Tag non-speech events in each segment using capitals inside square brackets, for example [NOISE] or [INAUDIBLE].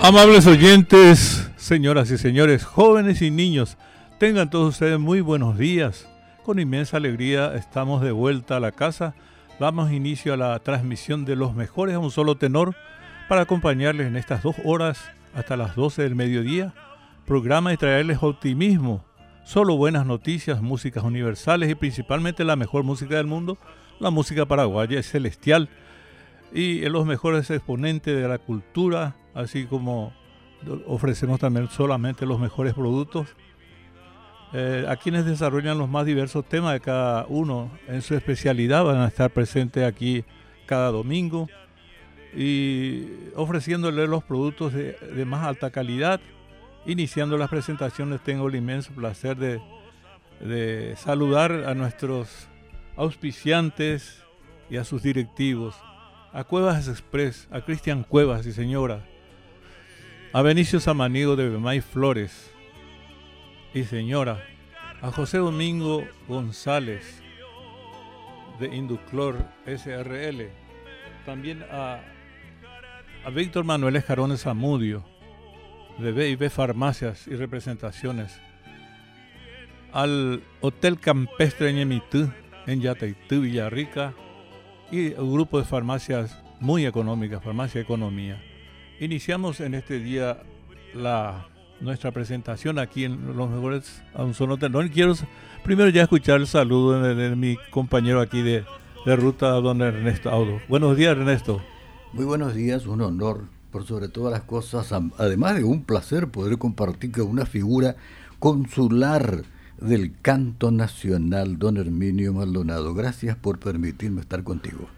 Amables oyentes, señoras y señores, jóvenes y niños, tengan todos ustedes muy buenos días. Con inmensa alegría estamos de vuelta a la casa. Damos inicio a la transmisión de los mejores a un solo tenor para acompañarles en estas dos horas hasta las 12 del mediodía. Programa y traerles optimismo, solo buenas noticias, músicas universales y principalmente la mejor música del mundo. La música paraguaya es celestial y los mejores exponentes de la cultura, así como ofrecemos también solamente los mejores productos. Eh, a quienes desarrollan los más diversos temas de cada uno en su especialidad van a estar presentes aquí cada domingo y ofreciéndole los productos de, más alta calidad. Iniciando las presentaciones tengo el inmenso placer de, de saludar a nuestros auspiciantes y a sus directivos a Cuevas Express, a Cristian Cuevas y señora, a Benicio Samanigo de Bemay Flores. Y señora, a José Domingo González de Induclor SRL, también a, a Víctor Manuel Escarones Zamudio de B&B Farmacias y Representaciones, al Hotel Campestre Ñemitú en Yataitú, Villarrica, y un grupo de farmacias muy económicas, Farmacia Economía. Iniciamos en este día la, nuestra presentación aquí en Los Mejores a un solo tenor. Quiero primero ya escuchar el saludo de, mi compañero aquí de, de, ruta, don Ernesto Audo. Buenos días, Ernesto. Muy buenos días, un honor, por sobre todas las cosas, además de un placer poder compartir con una figura consular del canto nacional, don Herminio Maldonado. Gracias por permitirme estar contigo.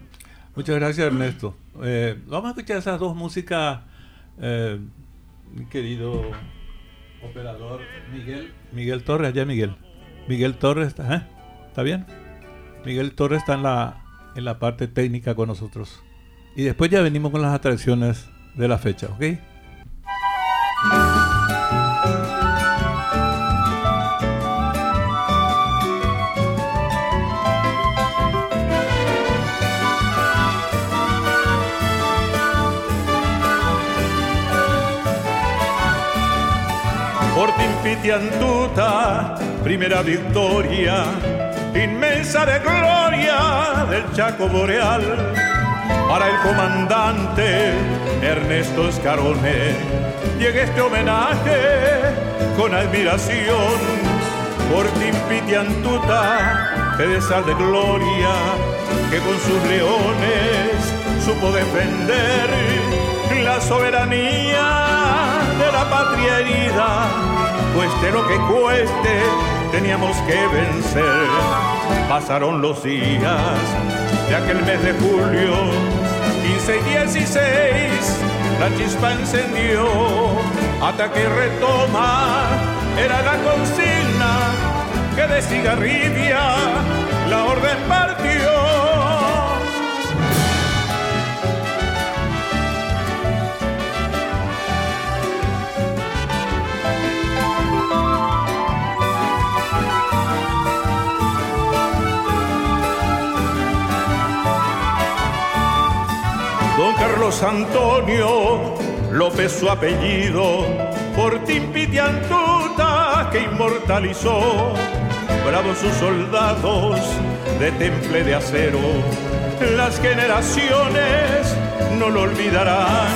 Muchas gracias, Ernesto. Eh, vamos a escuchar esas dos músicas, eh, mi querido operador Miguel. Miguel Torres, allá Miguel. Miguel Torres. ¿está bien? Miguel Torres está en la, en la parte técnica con nosotros. Y después ya venimos con las atracciones de la fecha, ¿ok? Pitiantuta, primera victoria, inmensa de gloria del Chaco Boreal. Para el comandante Ernesto Escarone llega este homenaje con admiración por Timpitiantuta, pedesal de gloria que con sus leones supo defender la soberanía de la patria herida cueste lo que cueste, teníamos que vencer. Pasaron los días de aquel mes de julio, 15 y 16, la chispa encendió, ataque y retoma, era la consigna que de cigarrilla la orden partió. Antonio López su apellido, por Timpitiantuta que inmortalizó, bravos sus soldados de temple de acero, las generaciones no lo olvidarán.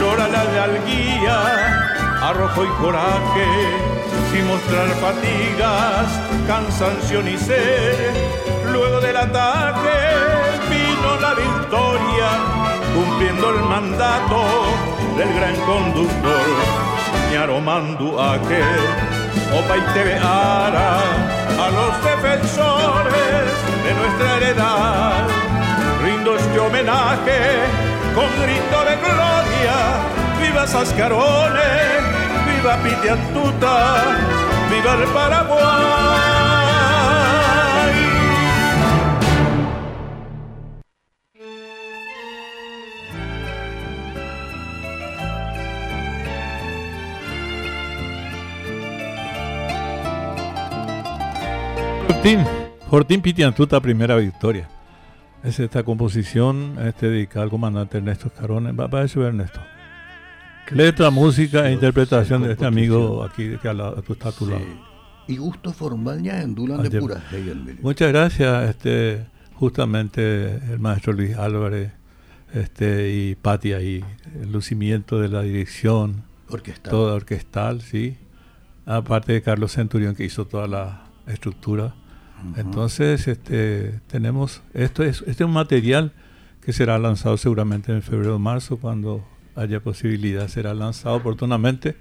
Lora la de Alguía, arrojo y coraje, sin mostrar fatigas, cansancio ni sed, luego del ataque vino la victoria cumpliendo el mandato del gran conductor, Ñaro Manduaque, Opa y Tebeara, a los defensores de nuestra heredad. Rindo este homenaje con grito de gloria, viva Sascarones, viva Pitiantuta, viva el Paraguay. Fortín, Fortín Pitiantuta, primera victoria. Es esta composición este, dedicada al comandante Ernesto Escarones. Va, a subir Ernesto. Letra, música e interpretación de este amigo aquí que a, está a tu lado. Y gusto formal ya en Dulan de Pura. Muchas gracias, este, justamente el maestro Luis Álvarez este, y Pati ahí, el lucimiento de la dirección. Orquestal. Toda orquestal, sí. Aparte de Carlos Centurión que hizo toda la estructura. Entonces, este, tenemos, esto es, este es un material que será lanzado seguramente en febrero o marzo, cuando haya posibilidad, será lanzado oportunamente.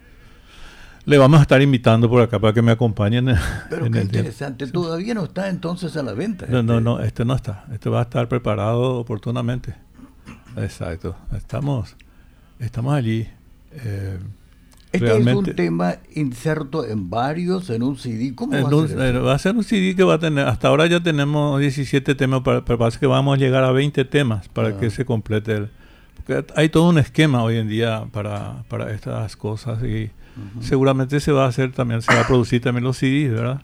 Le vamos a estar invitando por acá para que me acompañen. Pero qué interesante, todavía no está entonces a la venta. No, no, no, este no está. Este va a estar preparado oportunamente. Exacto. Estamos, estamos allí. Eh, este es un tema inserto en varios, en un CD. ¿Cómo va, a ser eh, va a ser un CD que va a tener, hasta ahora ya tenemos 17 temas, pero parece que vamos a llegar a 20 temas para ah. que se complete. El, porque hay todo un esquema hoy en día para, para estas cosas y seguramente se va a hacer también, se va a producir también los CDs, ¿verdad?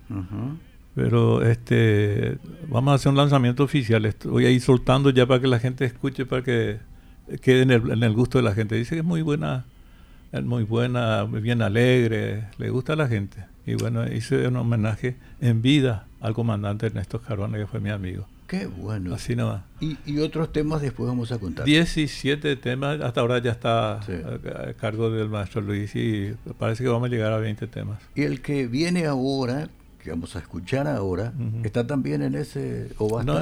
Pero este vamos a hacer un lanzamiento oficial. Voy a ir soltando ya para que la gente escuche, para que quede en el, en el gusto de la gente. Dice que es muy buena es muy buena, bien alegre, le gusta a la gente. Y bueno, hice un homenaje en vida al comandante Ernesto Carona, que fue mi amigo. Qué bueno. Así nomás. Y, y otros temas después vamos a contar. 17 temas, hasta ahora ya está a, cargo del maestro Luis y parece que vamos a llegar a 20 temas. Y el que viene ahora, que vamos a escuchar ahora, está también en ese o va a no,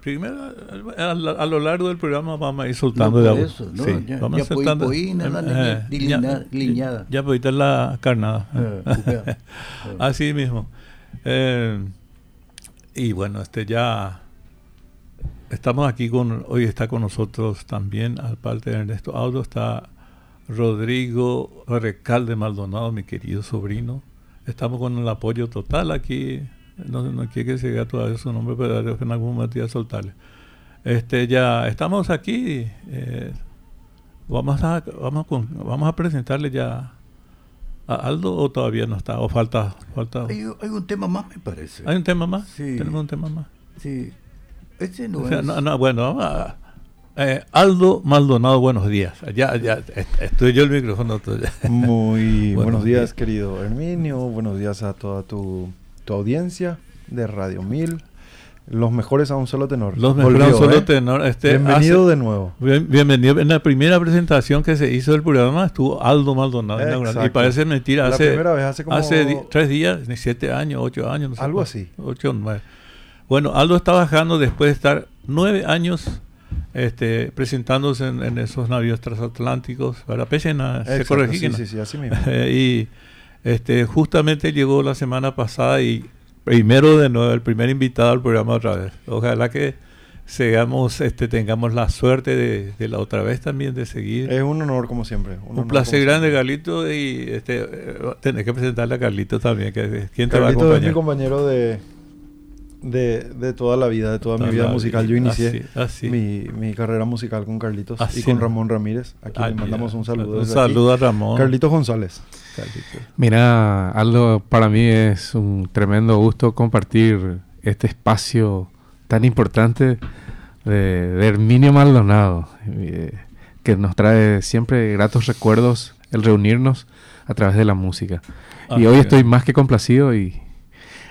primero a, lo largo del programa vamos a ir soltando de eso, ¿no? Sí, ya, vamos ya soltando eh, liñada. Ya, ya estar la carnada. [LAUGHS] Eh, [LAUGHS] Así mismo. Eh, y bueno, este ya estamos aquí con hoy está con nosotros también aparte de Ernesto Auto está Rodrigo Recalde Maldonado, mi querido sobrino estamos con el apoyo total aquí. No, no quiere que se diga todavía su nombre, pero en algún momento ya soltarle. Este, ya estamos aquí. Eh, vamos a vamos vamos a presentarle ya a Aldo o todavía no está o falta falta. Hay, un tema más me parece. Hay un tema más. Sí. Tenemos un tema más. Sí. Este no es. No, no, bueno, vamos a, eh, Aldo Maldonado, buenos días. Ya, ya estoy yo el micrófono. Muy [LAUGHS] buenos, días, querido Herminio. Buenos días a toda tu, audiencia de Radio 1000. Los mejores a un solo tenor. Los mejores a un solo ¿eh? tenor. Este, bienvenido de nuevo. bienvenido. En la primera presentación que se hizo del programa estuvo Aldo Maldonado. Y parece mentira. Hace, la primera vez hace como... Hace tres días, siete años, ocho años. Algo así. Ocho, nueve. Bueno, Aldo está bajando después de estar nueve años este, presentándose en, esos navíos transatlánticos, para Pechena, se sí, sí, sí, así mismo. [LAUGHS] y este, justamente llegó la semana pasada y primero de nuevo, el primer invitado al programa otra vez. Ojalá que sigamos, este, tengamos la suerte de, la otra vez también de seguir. Es un honor como siempre. Un, placer grande, Carlito, y este, eh, que presentarle a Carlito también, que ¿quién te va a acompañar? es mi compañero de, de, de toda la vida, de toda, mi vida musical. Yo inicié Mi, mi, carrera musical con Carlitos y con Ramón Ramírez. Aquí le mandamos un saludo. Un saludo a Ramón. Carlitos González. Mira, Aldo, para mí es un tremendo gusto compartir este espacio tan importante de, Herminio Maldonado, eh, que nos trae siempre gratos recuerdos el reunirnos a través de la música. y hoy estoy más que complacido y,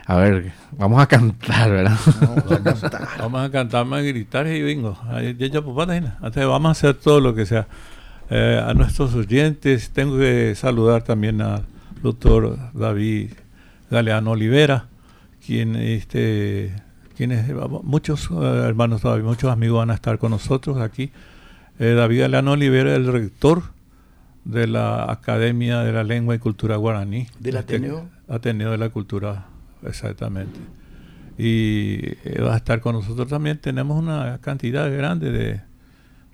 a ver, vamos a cantar, ¿verdad? [LAUGHS] Vamos a cantar. [LAUGHS] vamos a cantar, vamos a gritar y vengo. Vamos a hacer todo lo que sea. Eh, a nuestros oyentes, tengo que saludar también al doctor David Galeano Olivera, quien, este, quienes, muchos eh, hermanos todavía, muchos amigos van a estar con nosotros aquí. Eh, David Galeano Olivera, el rector de la Academia de la Lengua y Cultura Guaraní. ¿Del Ateneo? Ateneo de la Cultura exactamente. Y eh, va a estar con nosotros también. Tenemos una cantidad grande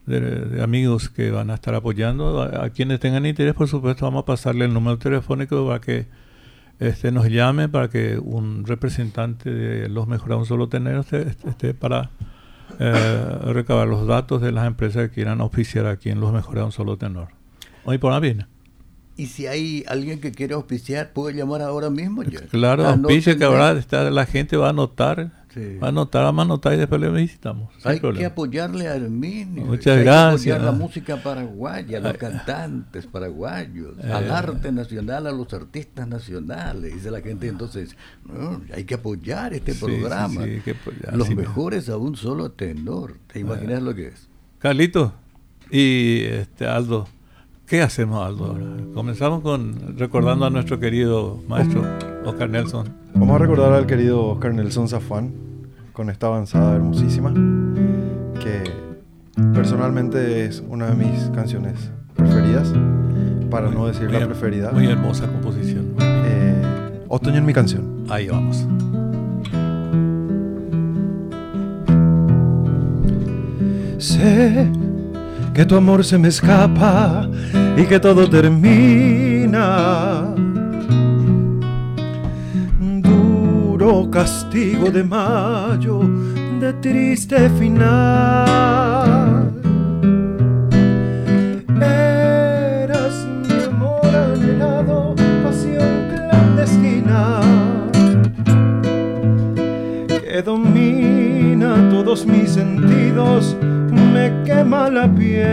de, amigos que van a estar apoyando. A, quienes tengan interés, por supuesto, vamos a pasarle el número telefónico para que este, nos llame, para que un representante de los mejorados solo tener esté, para eh, recabar los datos de las empresas que quieran oficiar aquí en los mejorados solo tenor. Hoy por la. Y si hay alguien que quiere auspiciar, puede llamar ahora mismo. claro, auspicia que ahora está, la gente va a notar Sí. Va a anotar, vamos a anotar y después le visitamos. Hay que apoyarle a Herminio. Muchas gracias. Que apoyar la música paraguaya, a los cantantes paraguayos, al arte nacional, a los artistas nacionales. Dice la gente entonces, no, hay que apoyar este programa. Sí, hay que apoyar, los mejores a un solo tenor. ¿Te imaginas lo que es? Carlito y este Aldo. ¿Qué hacemos, Aldo? Comenzamos con recordando a nuestro querido maestro Oscar Nelson. Vamos a recordar al querido Oscar Nelson Zafán con esta avanzada hermosísima, que personalmente es una de mis canciones preferidas, para no decir la preferida. Muy hermosa composición. Eh, Otoño en mi canción. Ahí vamos. Sé que tu amor se me escapa y que todo termina. Duro castigo de mayo, de triste final. Eras mi amor anhelado, pasión clandestina, que domina todos mis sentidos quema la piel.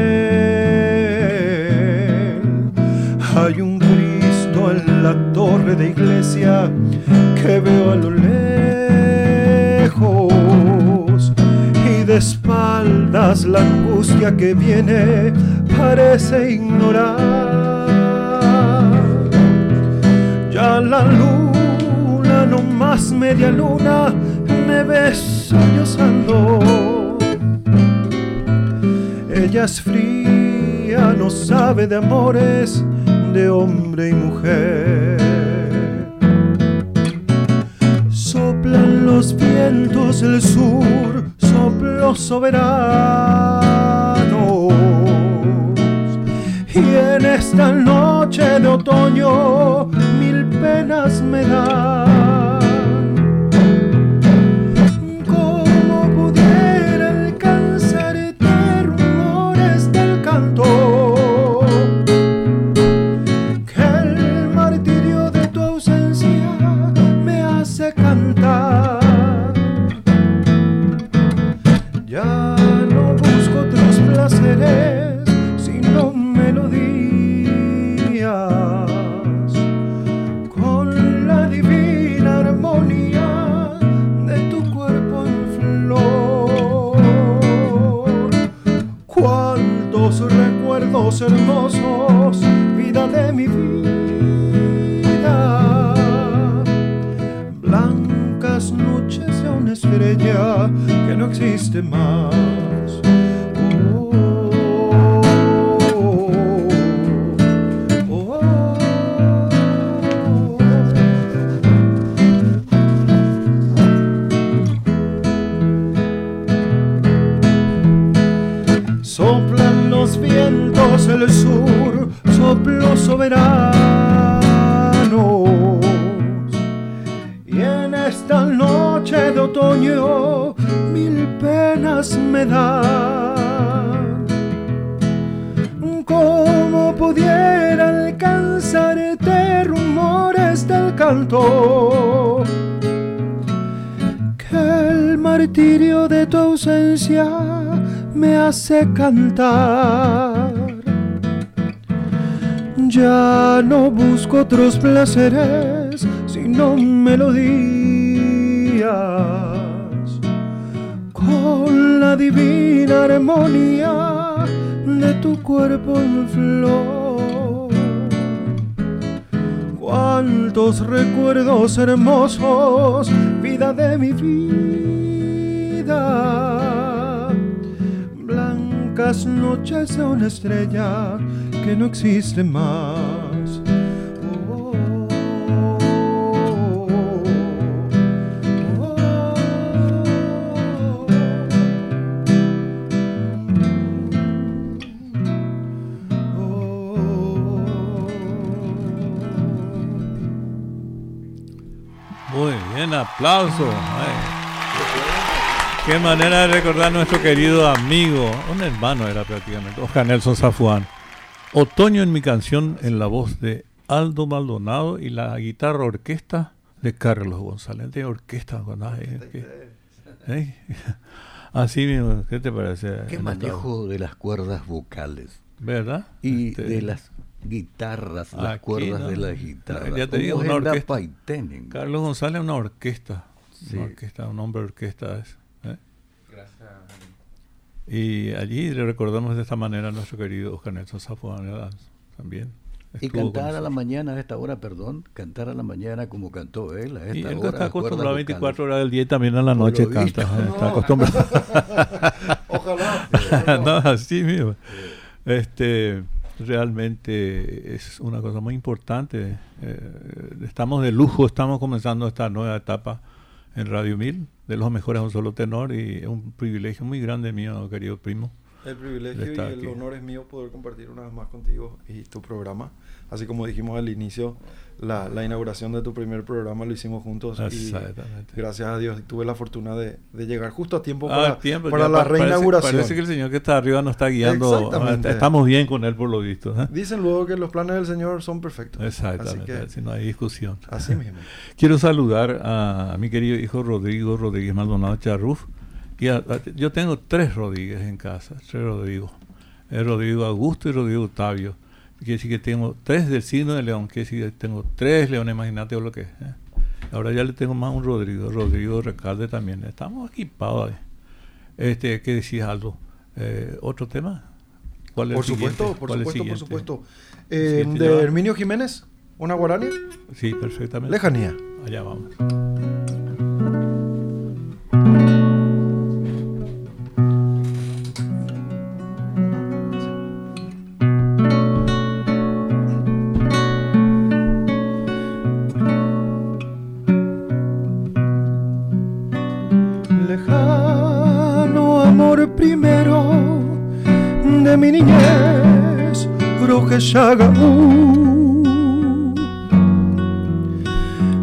Hay un Cristo en la torre de iglesia que veo a lo lejos y de espaldas la angustia que viene parece ignorar. Ya la luna, no más media luna, me ves sollozando ella es fría, no sabe de amores de hombre y mujer. Soplan los vientos del sur, soplo soberano. Y en esta noche de otoño mil penas me dan no placeres, sino melodías. Con la divina armonía de tu cuerpo en flor. Cuántos recuerdos hermosos, vida de mi vida noches de una estrella que no existe más. Aplauso. Qué manera de recordar a nuestro querido amigo, un hermano era prácticamente, Oscar Nelson Zafuán. Otoño en mi canción en la voz de Aldo Maldonado y la guitarra orquesta de Carlos González. De orquesta, ¿Eh? [LAUGHS] Así mismo, ¿qué te parece? Qué manejo de las cuerdas vocales. ¿Verdad? Y este, de las guitarras, las cuerdas de la guitarra. Ya te digo, una orquesta. Carlos González, una orquesta. Una orquesta, un hombre orquesta es. ¿eh? Gracias. Y allí le recordamos de esta manera a nuestro querido Oscar Nelson también. Y cantar a la mañana a esta hora, perdón, cantar a la mañana como cantó él a esta y él hora. está acostumbrado a 24 horas del día y también a la noche canta. [LAUGHS] Está acostumbrado. [LAUGHS] Ojalá. [LAUGHS] no, así mismo. Este, realmente es una cosa muy importante. Eh, estamos de lujo, estamos comenzando esta nueva etapa en Radio 1000, de los mejores a un solo tenor y es un privilegio muy grande mío, querido primo el privilegio y el honor es mío poder compartir una vez más contigo y tu programa. Así como dijimos al inicio, la, la inauguración de tu primer programa lo hicimos juntos. Exactamente. Y gracias a Dios tuve la fortuna de, de llegar justo a tiempo ah, para, para la reinauguración. Parece, que el Señor que está arriba nos está guiando. Estamos bien con Él por lo visto. ¿eh? Dicen luego que los planes del Señor son perfectos. Exactamente. Así que, no hay discusión. Así mismo. [LAUGHS] Quiero saludar a, a mi querido hijo Rodrigo Rodríguez Maldonado Charruf yo tengo tres Rodríguez en casa, tres Rodrigo. Es Rodrigo Augusto y Rodrigo Octavio. Quiere decir que tengo tres del signo de León, quiere decir que tengo tres leones, imagínate lo que es. ¿eh? Ahora ya le tengo más un Rodrigo, Rodrigo Recalde también. Estamos equipados. Este, ¿Qué decías, Aldo? Eh, ¿Otro tema? ¿Cuál es por, supuesto, por supuesto, por supuesto, eh, de Herminio Jiménez, ¿una guarani? Sí, perfectamente. Lejanía. Allá vamos.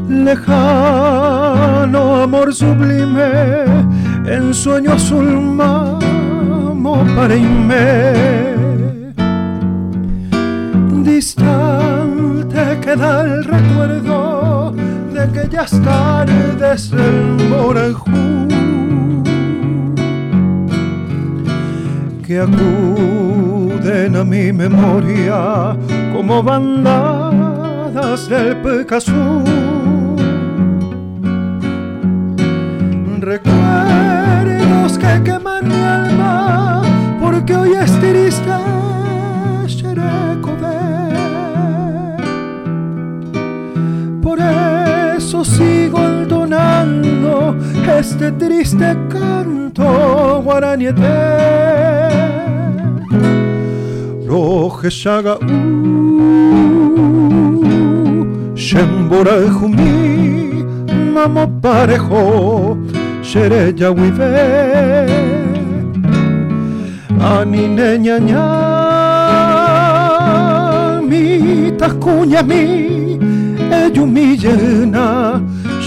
Lejano amor sublime, en sueño azul mamo para irme. Distante queda el recuerdo de aquellas tardes del Morajú que acuden a mi memoria como bandadas del Picasso. Recuerdos que queman mi alma porque hoy es triste Por eso sigo entonando este triste canto guaraniete koche shagau uh, shembora borehumi mamo parejo Shere yawive Ani neña ña Mi tacuña mi Eyumi llena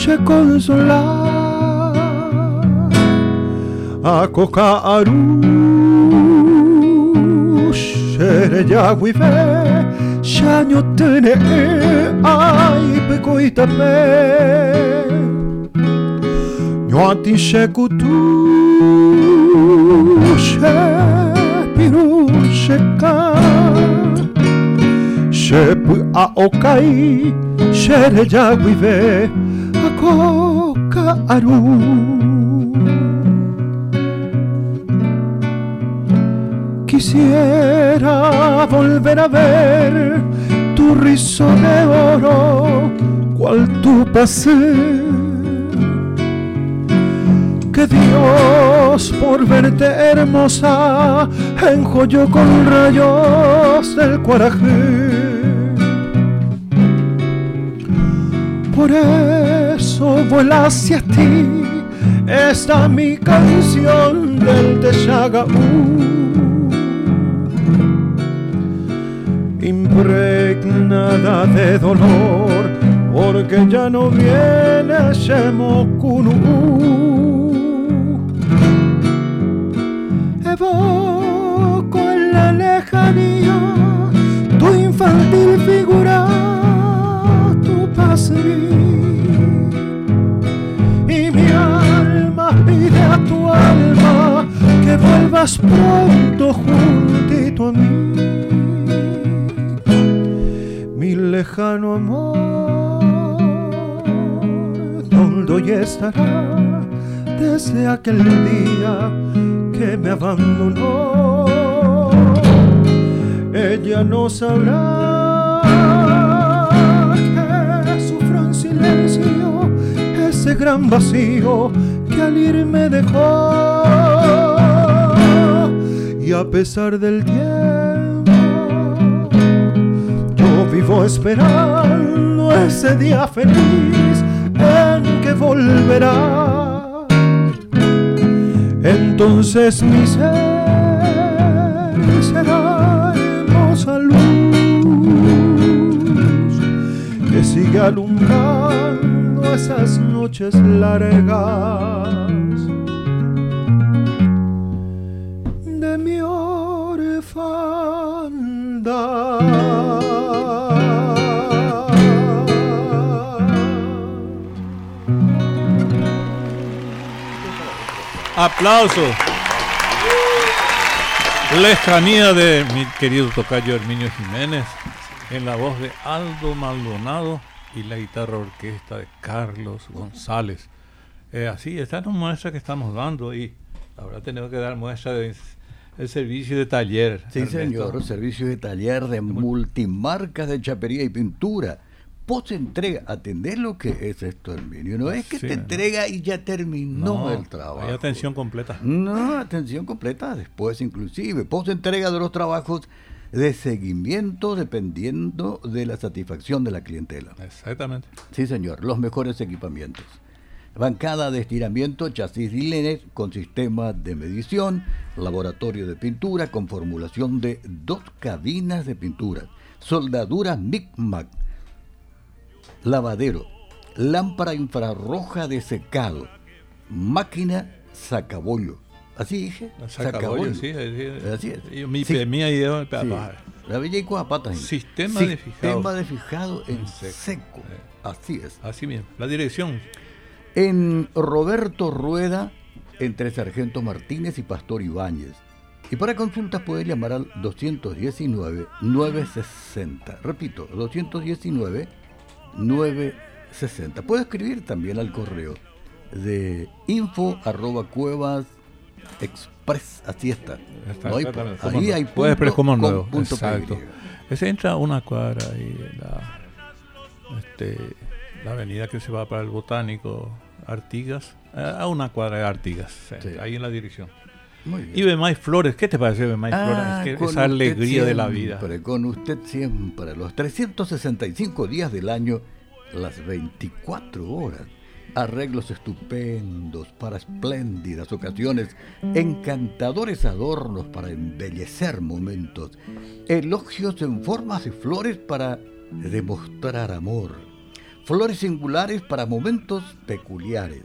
Se consola Akoka aru Yahweh Shanyo tene ai pe koitame Nyoati shekutu She piru sheka Shepu a okai Shere Yahweh Akoka aru Quisiera volver a ver tu rizo de oro, cual tu pasé. Que Dios por verte hermosa enjolló con rayos del coraje. Por eso vuela hacia ti esta mi canción del Texagaú. Impregnada de dolor, porque ya no viene Shemokunu. Evoco en la lejanía tu infantil figura, tu paz y mi alma pide estarás pronto juntito a mí, lejano amor, donde hoy estará desde aquel día que me abandonó. Ella no sabrá que sufro en silencio ese gran vacío que al ir me dejó. Y a pesar del tiempo, esperando ese día feliz en que volverá. Entonces mi ser será hermosa luz que sigue alumbrando esas noches largas Aplauso. Lejanía de mi querido tocayo Herminio Jiménez, en la voz de Aldo Maldonado y la guitarra orquesta de Carlos González. Eh, así, esta es una muestra que estamos dando y ahora tenemos que dar muestra del servicio de taller. Sí, señor, servicio de taller de multimarcas de chapería y pintura post entrega, atender lo que es esto, Herminio. No es que te entrega y ya terminó el trabajo. Hay atención completa. No, atención completa después inclusive. Post entrega de los trabajos de seguimiento dependiendo de la satisfacción de la clientela. Exactamente. Sí, señor. Los mejores equipamientos. Bancada de estiramiento, chasis Linex con sistema de medición, laboratorio de pintura con formulación de dos cabinas de pintura, soldadura MICMAC, lavadero, lámpara infrarroja de secado, máquina sacabollo. ¿Así dije? Sacabollo, sí, Así es. Mi, sí. idea La bella y patas. Sistema de fijado. Sistema de fijado en seco. Así es. Así mismo. La dirección. En Roberto Rueda, entre Sargento Martínez y Pastor Ibáñez. Y para consultas puede llamar al 219-960. Repito, 219 960. Puede escribir también al correo de info arroba cuevas express. Así está. no hay, ahí hay punto, express como nuevo. Punto Exacto. Se entra una cuadra y la, este, la avenida que se va para el botánico Artigas, a una cuadra de Artigas, ahí en la dirección. Y Bemay Flores, ¿qué te parece Bemay ah, Flores? esa alegría de la vida. Con usted siempre, los 365 días del año, las 24 horas. Arreglos estupendos para espléndidas ocasiones, encantadores adornos para embellecer momentos, elogios en formas de flores para demostrar amor, flores singulares para momentos peculiares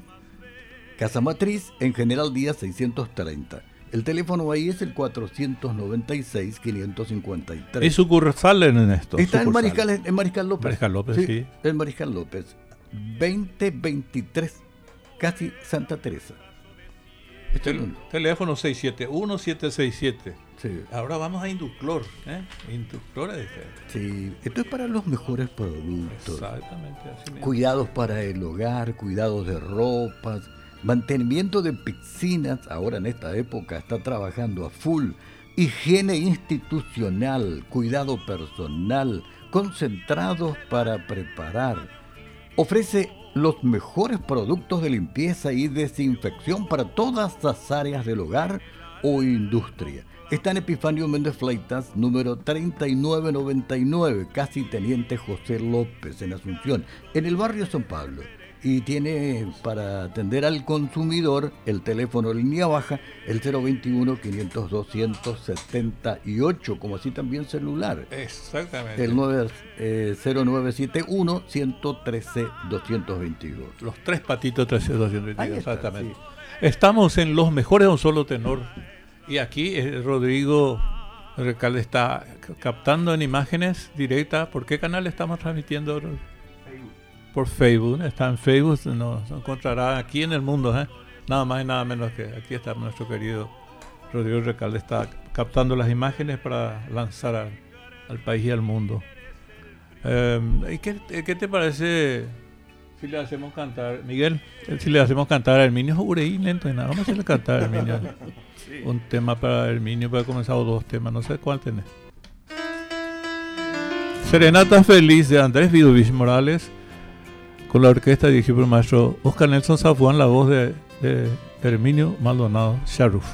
Casa Matriz en General Díaz 630. El teléfono ahí es el 496-553. ¿Y sucursal en esto? Está en Mariscal, en Mariscal López. Mariscal López, sí. En Mariscal López. 2023, casi Santa Teresa. Este teléfono 671-767. Sí. Ahora vamos a Induclor. ¿eh? Induclor es Sí, esto es para los mejores productos. Exactamente. Así Cuidados para el hogar, cuidados de ropas Mantenimiento de piscinas, ahora en esta época está trabajando a full. Higiene institucional, cuidado personal, concentrados para preparar. Ofrece los mejores productos de limpieza y desinfección para todas las áreas del hogar o industria. Está en Epifanio Méndez Fleitas, número 3999, casi Teniente José López, en Asunción, en el barrio San Pablo y tiene para atender al consumidor el teléfono línea baja, el 021 502 178, como así también celular. Exactamente. El 0971 113 222. Los tres patitos 13 222, exactamente. Estamos en los mejores de un solo tenor. Y aquí eh, Rodrigo Recalde está captando en imágenes directas. ¿Por qué canal estamos transmitiendo? Por Facebook, está en Facebook, nos encontrará aquí en el mundo, ¿eh? nada más y nada menos que aquí está nuestro querido Rodrigo Recalde está captando las imágenes para lanzar al, país y al mundo. Em, qué, te parece si le hacemos cantar, Miguel? Si le hacemos cantar a Herminio Ureí lento y nada, vamos a hacerle cantar a Herminio. [LAUGHS] Un tema para Herminio, para comenzar dos temas, no sé cuál tenés. Serenata Feliz de Andrés Vidovich Morales con la orquesta dirigida por el maestro Oscar Nelson Zafuán, la voz de, de Herminio Maldonado Sharuf.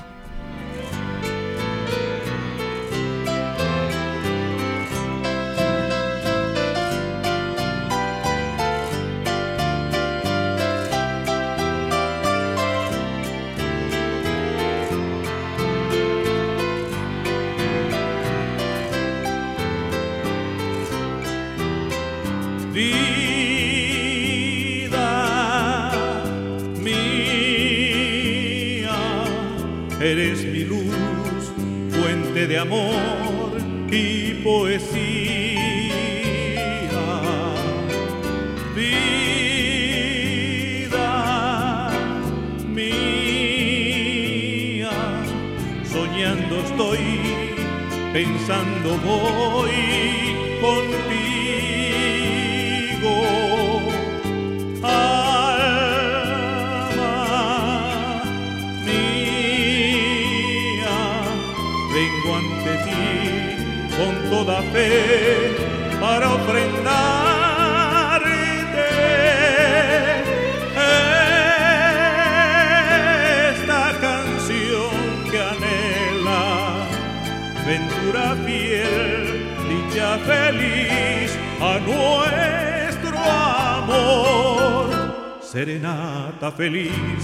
Feliz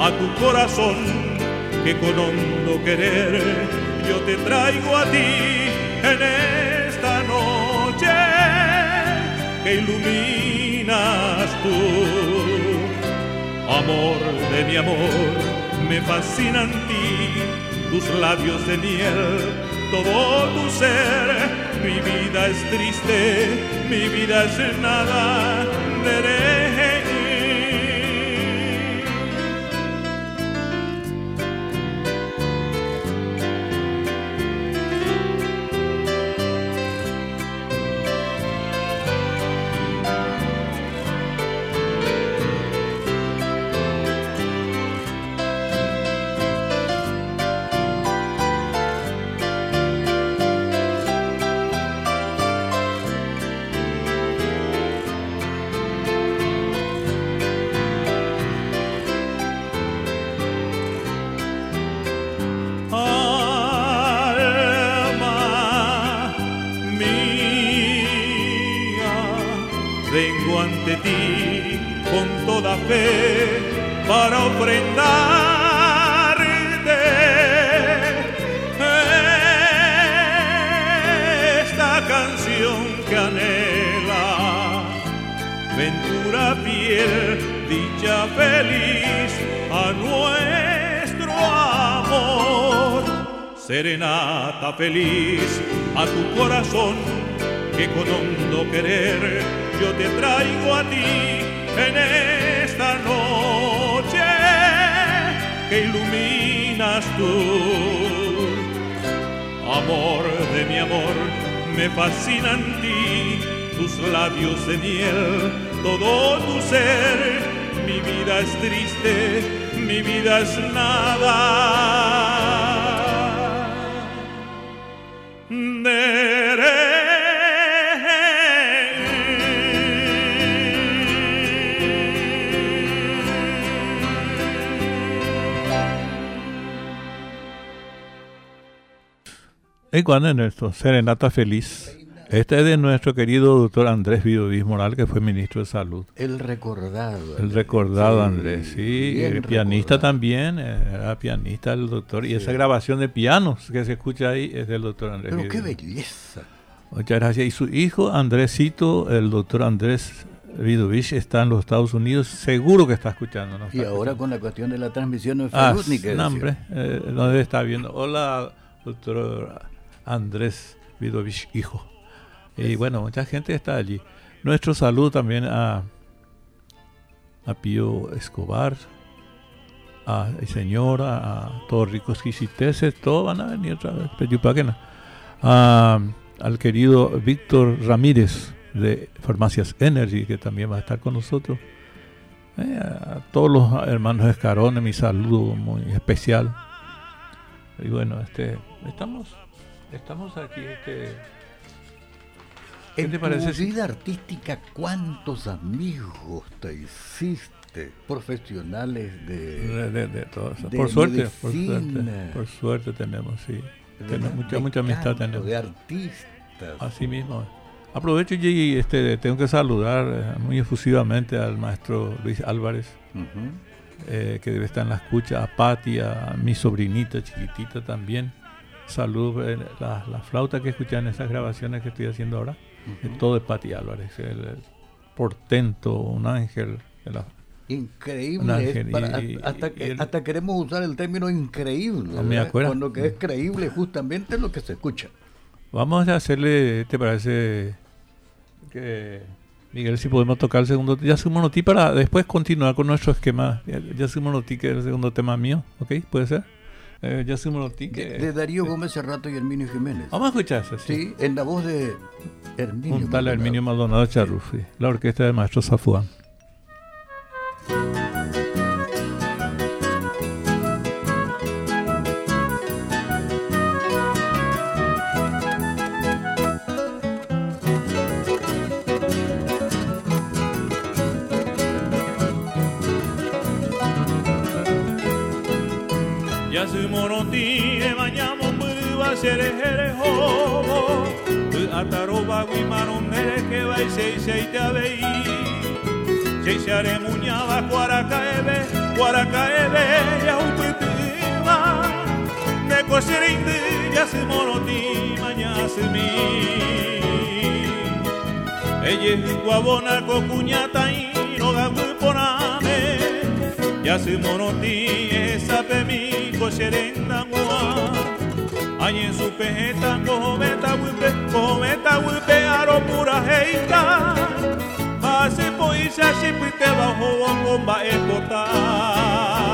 a tu corazón que con hondo querer yo te traigo a ti en esta noche que iluminas tú. Amor de mi amor, me fascinan ti, tus labios de miel, todo tu ser. Mi vida es triste, mi vida es nada, feliz a tu corazón que con hondo querer yo te traigo a ti en esta noche que iluminas tú. Amor de mi amor, me fascinan ti, tus labios de miel, todo tu ser. Mi vida es triste, mi vida es nada ¿Y cuándo es nuestro? Serenata Feliz. Este es de nuestro querido doctor Andrés Vidovis Moral, que fue ministro de Salud. El recordado. El recordado Andrés, sí. El pianista también, era pianista el doctor. Y esa grabación de pianos que se escucha ahí es del doctor Andrés Pero qué belleza. Muchas gracias. Y su hijo Andresito, el doctor Andrés Vidovich está en los Estados Unidos, seguro que está escuchando. y ahora con la cuestión de la transmisión no es ah, no, hombre, eh, no debe estar viendo. Hola, doctor Andrés Vidovich, hijo. Y bueno, mucha gente está allí. Nuestro saludo también a, a Pío Escobar, a el señor, a, todos ricos quisiteses, todos van a venir otra vez, a, al querido Víctor Ramírez de Farmacias Energy, que también va a estar con nosotros. Eh, a todos los hermanos Escarones, mi saludo muy especial. Y bueno, este, estamos, estamos aquí. Este, ¿Qué te parece? tu vida artística, ¿cuántos amigos te hiciste? Profesionales de. De, de, por, suerte, por suerte, por suerte tenemos, sí. Tenemos mucha, mucha amistad tenemos. De artistas. Así mismo. Aprovecho y este, tengo que saludar eh, muy efusivamente al maestro Luis Álvarez, eh, que debe estar en la escucha, a Patti, a mi sobrinita chiquitita también. Salud, eh, la, flauta que escuchan en esas grabaciones que estoy haciendo ahora, todo de Patti Álvarez, el, portento, un ángel. increíble, hasta, que, hasta queremos usar el término increíble, me acuerdo. cuando que es creíble justamente lo que se escucha. Vamos a hacerle, ¿te parece? que Miguel, si podemos tocar el segundo Yasumonoti para después continuar con nuestro esquema. Yasumonoti, que es el segundo tema mío, ¿ok? ¿Puede ser? Eh, Yasumonoti. Que, de, Darío Gómez Serrato y Herminio Jiménez. Vamos a escuchar eso. Sí, en la voz de Herminio Un tal Herminio Maldonado Charrufi, la orquesta del maestro Zafuán. Yasumonoti e manyamo mbuwa sere here hobo Ataroba guimaron mere que vai sei sei te avei Sei sare munyaba cuaracaebe cuaracaebe ya upitima Ne coserinde Yasumonoti manyasumi Eye guabona co cuñata y no gagu poname Yasumonoti esa pemi serenda ngua Añe su pejeta kohometa wipe kohometa wipe aro pura heita Pase poisha shipite bajo wangomba ekota reina cuñata y mi ay fuponaba epa de nero que me uva oye pomoí upamba echara nere no ya huema nere no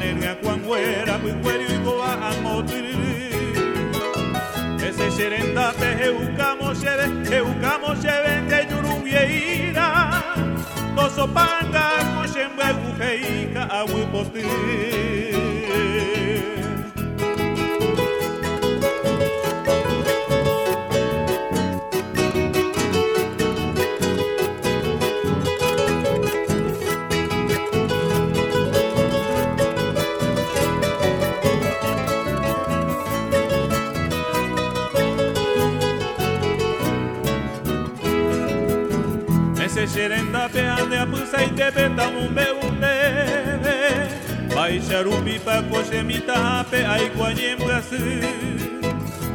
anerga cuanguera cuero y goa amotiri ese serenda te eucamo sere eucamo sere de yurubieira toso panga Seșerenda pe anea pânsai te pe tamumbe undeve Bai șarupi pa coșemita pe ai coanie îmbrăsâ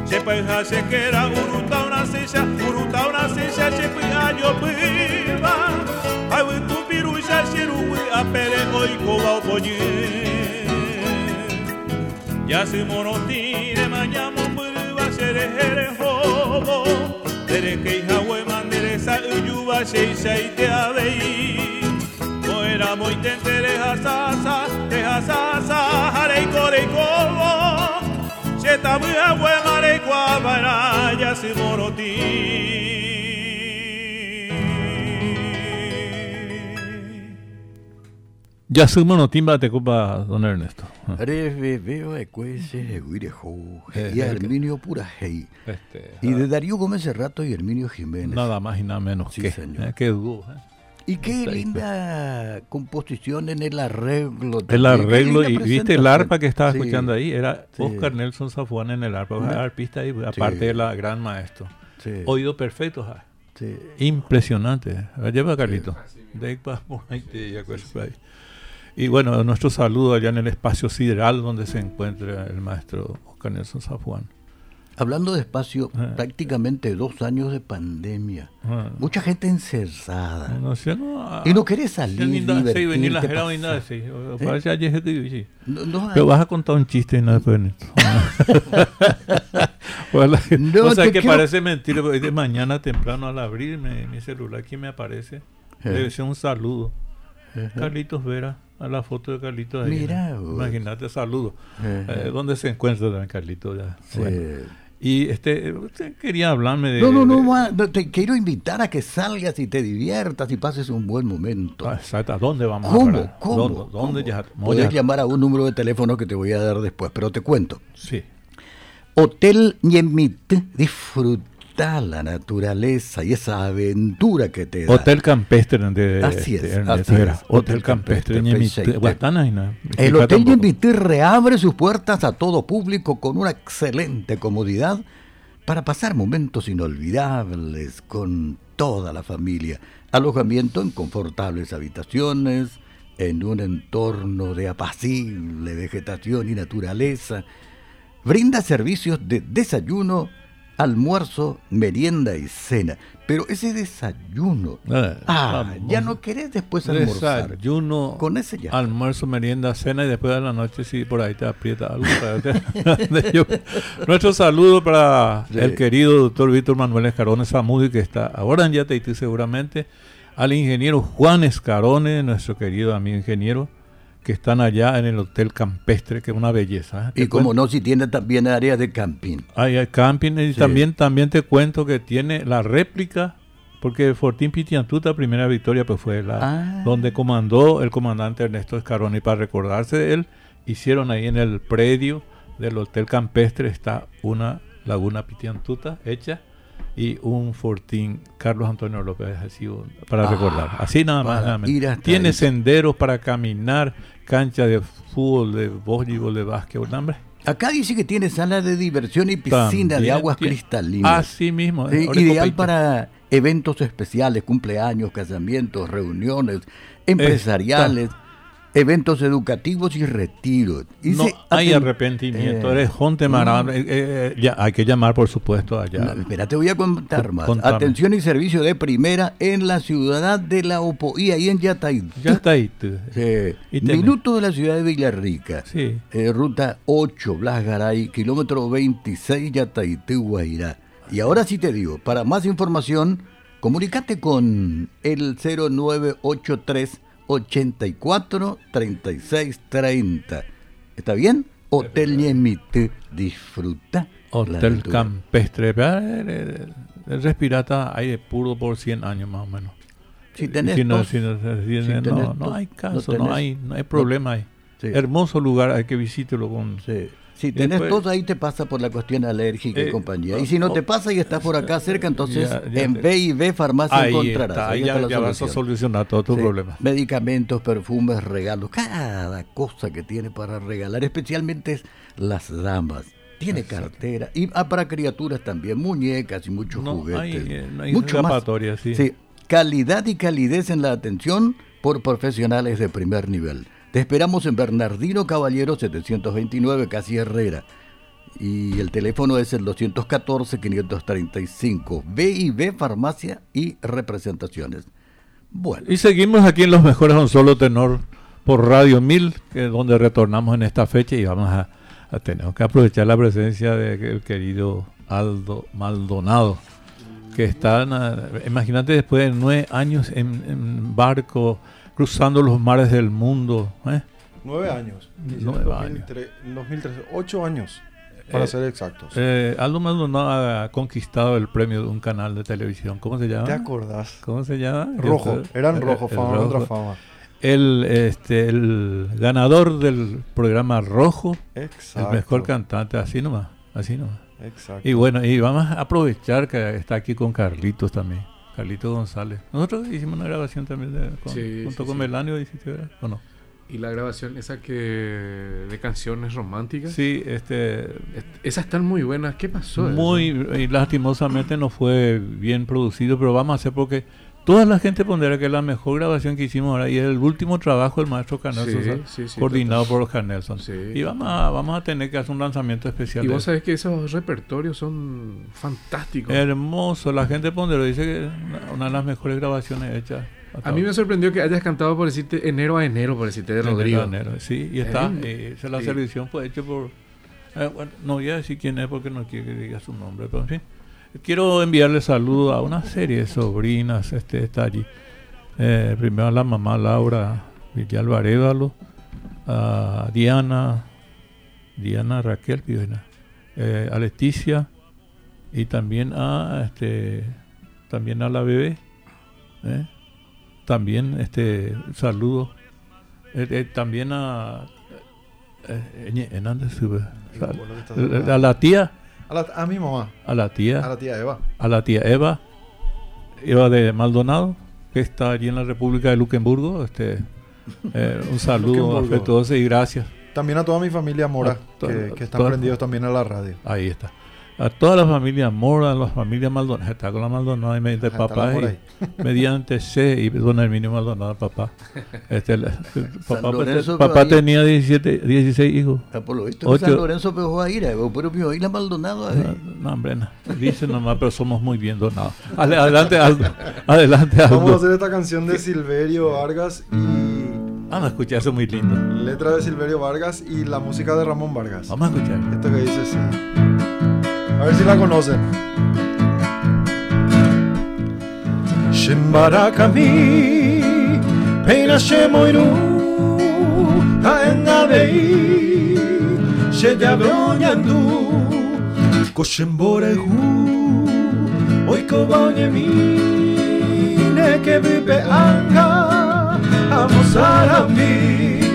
Ce păi hașe că era uruta una seșa, uruta una seșa Ce păi ani o pârva Ai vântu pirușa și rui apere oi cova o poni Ia se monotine mañamo pârva șere here hobo Tere că-i haue sa uyuba shei shei te avei Moera moi tentere hasasa te hasasa harei korei kobo. Sheta buha we marei kwa bara ya si moroti Ya no timba te copa don Ernesto. Reve veo e cuese guirejo y Herminio Purajei. Este, y de Darío Gómez Cerrato y Herminio Jiménez. Nada más y nada menos sí, que. Señor. Eh, qué dúo. Eh. Y qué linda composición en el arreglo. El arreglo, y viste el arpa que estaba escuchando ahí, era Oscar Nelson Zafuán en el arpa, arpista ahí, aparte de la gran maestro. Oído perfecto, impresionante. Lleva Carlito. Y bueno, nuestro saludo allá en el espacio sideral donde se encuentra el maestro Oscar Nelson Zafuán. Hablando de espacio, ah. prácticamente dos años de pandemia. Ah. Mucha gente encerrada. No, sé, no, y no quiere salir. ¿Eh? Pero vas a contar un chiste y nada después no, o sea que parece mentira, porque de mañana temprano al abrir mi celular aquí me aparece. Eh. Debe ser un saludo. Carlitos Vera, a la foto de Carlitos ahí. Mira, Imagínate, saludo. Eh, ¿Dónde se encuentra también Carlitos? Ya? Y este, quería hablarme de... No, no, no, te quiero invitar a que salgas y te diviertas y pases un buen momento. Ah, exacto, ¿a dónde vamos ¿Cómo? a ¿Cómo? ¿Dónde, Ya, Puedes llamar a un número de teléfono que te voy a dar después, pero te cuento. Sí. Hotel Niemit, disfruta la naturaleza y esa aventura que te da. Hotel Campestre de, así es, Hotel, Campestre, El Hotel Ñemité reabre sus puertas a todo público con una excelente comodidad para pasar momentos inolvidables con toda la familia. Alojamiento en confortables habitaciones, en un entorno de apacible vegetación y naturaleza. Brinda servicios de desayuno, almuerzo, merienda y cena. Pero ese desayuno, ah, ah ya no querés después almorzar. Desayuno, con ese ya. Almuerzo, merienda, cena y después de la noche si por ahí te aprieta algo. [LAUGHS] Nuestro saludo para el querido doctor Víctor Manuel Escarones Zamudi que está ahora en Yateití seguramente. Al ingeniero Juan Escarones, nuestro querido amigo ingeniero que están allá en el Hotel Campestre, que es una belleza. ¿eh? Y como no, si tiene también área de camping. Hay, camping y también, también te cuento que tiene la réplica, porque Fortín Pitiantuta, primera victoria, pues fue la ah. donde comandó el comandante Ernesto Escaroni. Para recordarse de él, hicieron ahí en el predio del Hotel Campestre, está una laguna Pitiantuta hecha y un Fortín Carlos Antonio López así para ah, recordar así nada más, tiene senderos para caminar cancha de fútbol, de voleibol, de básquetbol, hombre. Acá dice que tiene sala de diversión y piscina de aguas cristalinas. Así mismo. ideal para eventos especiales, cumpleaños, casamientos, reuniones empresariales eventos educativos y retiros. no hay arrepentimiento, eres Jonte Marán, eh, eh, ya, hay que llamar por supuesto allá. espera, te voy a contar más. Atención y servicio de primera en la ciudad de La Opoí, ahí en Yatay. Yatay. Sí. Minuto de la ciudad de Villarrica. Sí. Eh, ruta 8, Blas Garay, kilómetro 26, Yatay, Guairá. Y ahora sí te digo, para más información, comunícate con el 0983 84 36 30. ¿Está bien? Hotel Niemite, disfruta. Hotel Campestre. El respirata aire puro por 100 años más o menos. Si tenés no, no, hay caso, no, hay, no hay problema ahí. Hermoso lugar, hay que visitarlo con... Sí. Si tenés todo ahí te pasa por la cuestión alérgica y eh, compañía. Y si no te pasa y estás por acá cerca, entonces en B y B farmacia ahí encontrarás. ahí, ya, vas a solucionar todos tus problemas. Medicamentos, perfumes, regalos, cada cosa que tiene para regalar, especialmente las damas. Tiene cartera. Y ah, para criaturas también, muñecas y muchos juguetes. Hay, eh, no hay Mucho más. Sí. sí. Calidad y calidez en la atención por profesionales de primer nivel. Te esperamos en Bernardino Caballero 729, Casi Herrera. Y el teléfono es el 214-535. B Farmacia y Representaciones. Bueno. Y seguimos aquí en Los Mejores un Solo Tenor por Radio 1000, que es donde retornamos en esta fecha y vamos a, tener que aprovechar la presencia del querido Aldo Maldonado, que está, imagínate, después de nueve años en barco cruzando los mares del mundo. ¿eh? Nueve años. Nueve años. 2013, ocho años, para eh, ser exactos. Eh, Aldo Maldonado ha conquistado el premio de un canal de televisión. ¿Cómo se llama? ¿Te acordás? ¿Cómo se llama? Rojo, eran rojo, fama, otra fama. El, este, el ganador del programa Rojo, Exacto. el mejor cantante, así nomás, así nomás. Exacto. Y bueno, y vamos a aprovechar que está aquí con Carlitos también. Carlito González. Nosotros hicimos una grabación también de, con, Sí, junto sí, con sí. Melanio, ¿hiciste, verdad? ¿O no? Y la grabación esa que de canciones románticas. Sí, este, Est- Esas están muy buenas. ¿Qué pasó? muy y lastimosamente no fue bien producido, pero vamos a hacer porque toda la gente pondera que es la mejor grabación que hicimos ahora y es el último trabajo del maestro Canel Sí, Sosa, sí, sí, coordinado por Canelson. Sí. Y vamos a, vamos a tener que hacer un lanzamiento especial. Y vos sabés que esos repertorios son fantásticos. Hermoso, la gente ponderó, dice que es una, de las mejores grabaciones hechas. A mí me sorprendió que hayas cantado por decirte enero a enero, por decirte de Rodrigo. enero, Sí, y está. Eh, esa la selección fue hecha por. eh, bueno, no voy a decir quién es porque no quiero que diga su nombre, pero en fin. Quiero enviarle saludos a una serie de sobrinas. Este está allí. Eh, primero a la mamá Laura Villalba Arévalo, a Diana, Diana Raquel eh, a Leticia y también a este también a la bebé. ¿eh? También este saludo eh, eh, también a Hernández a la tía A, la- a mi mamá, a la tía. A la tía Eva. a la tía Eva. Eva de Maldonado que está allí en la República de Luxemburgo. Este eh, [LAUGHS] un saludo afectuoso y gracias. También a toda mi familia Mora, A que, que están toda- prendidos también a la radio. ahí está a toda la familia Mora, a la familia Maldonado, está con la Maldonado y mediante está papá y [LAUGHS] mediante C y don Herminio Maldonado, papá. Este, el- el papá, Lorenzo papá tenía 17, 16 hijos. Ah, por lo visto, Ocho. San Lorenzo pegó a ir, pero mi oíla Maldonado. ahí. No, no, hombre, no. Dice nomás, pero somos muy bien donados. Adelante, Aldo. [LAUGHS] Adelante, Aldo. Vamos a hacer esta canción de Silverio Vargas y Vamos a escuchar, eso es muy lindo. letra de Silverio Vargas y la música de Ramón Vargas. Vamos a escuchar. Esto que dice así. A ver si la conocen. Shembarakami Peina shemoiru Aenda vei Shenya beonyandu Koshemborehu Oiko baonyemi Neke vipe anga Amosarami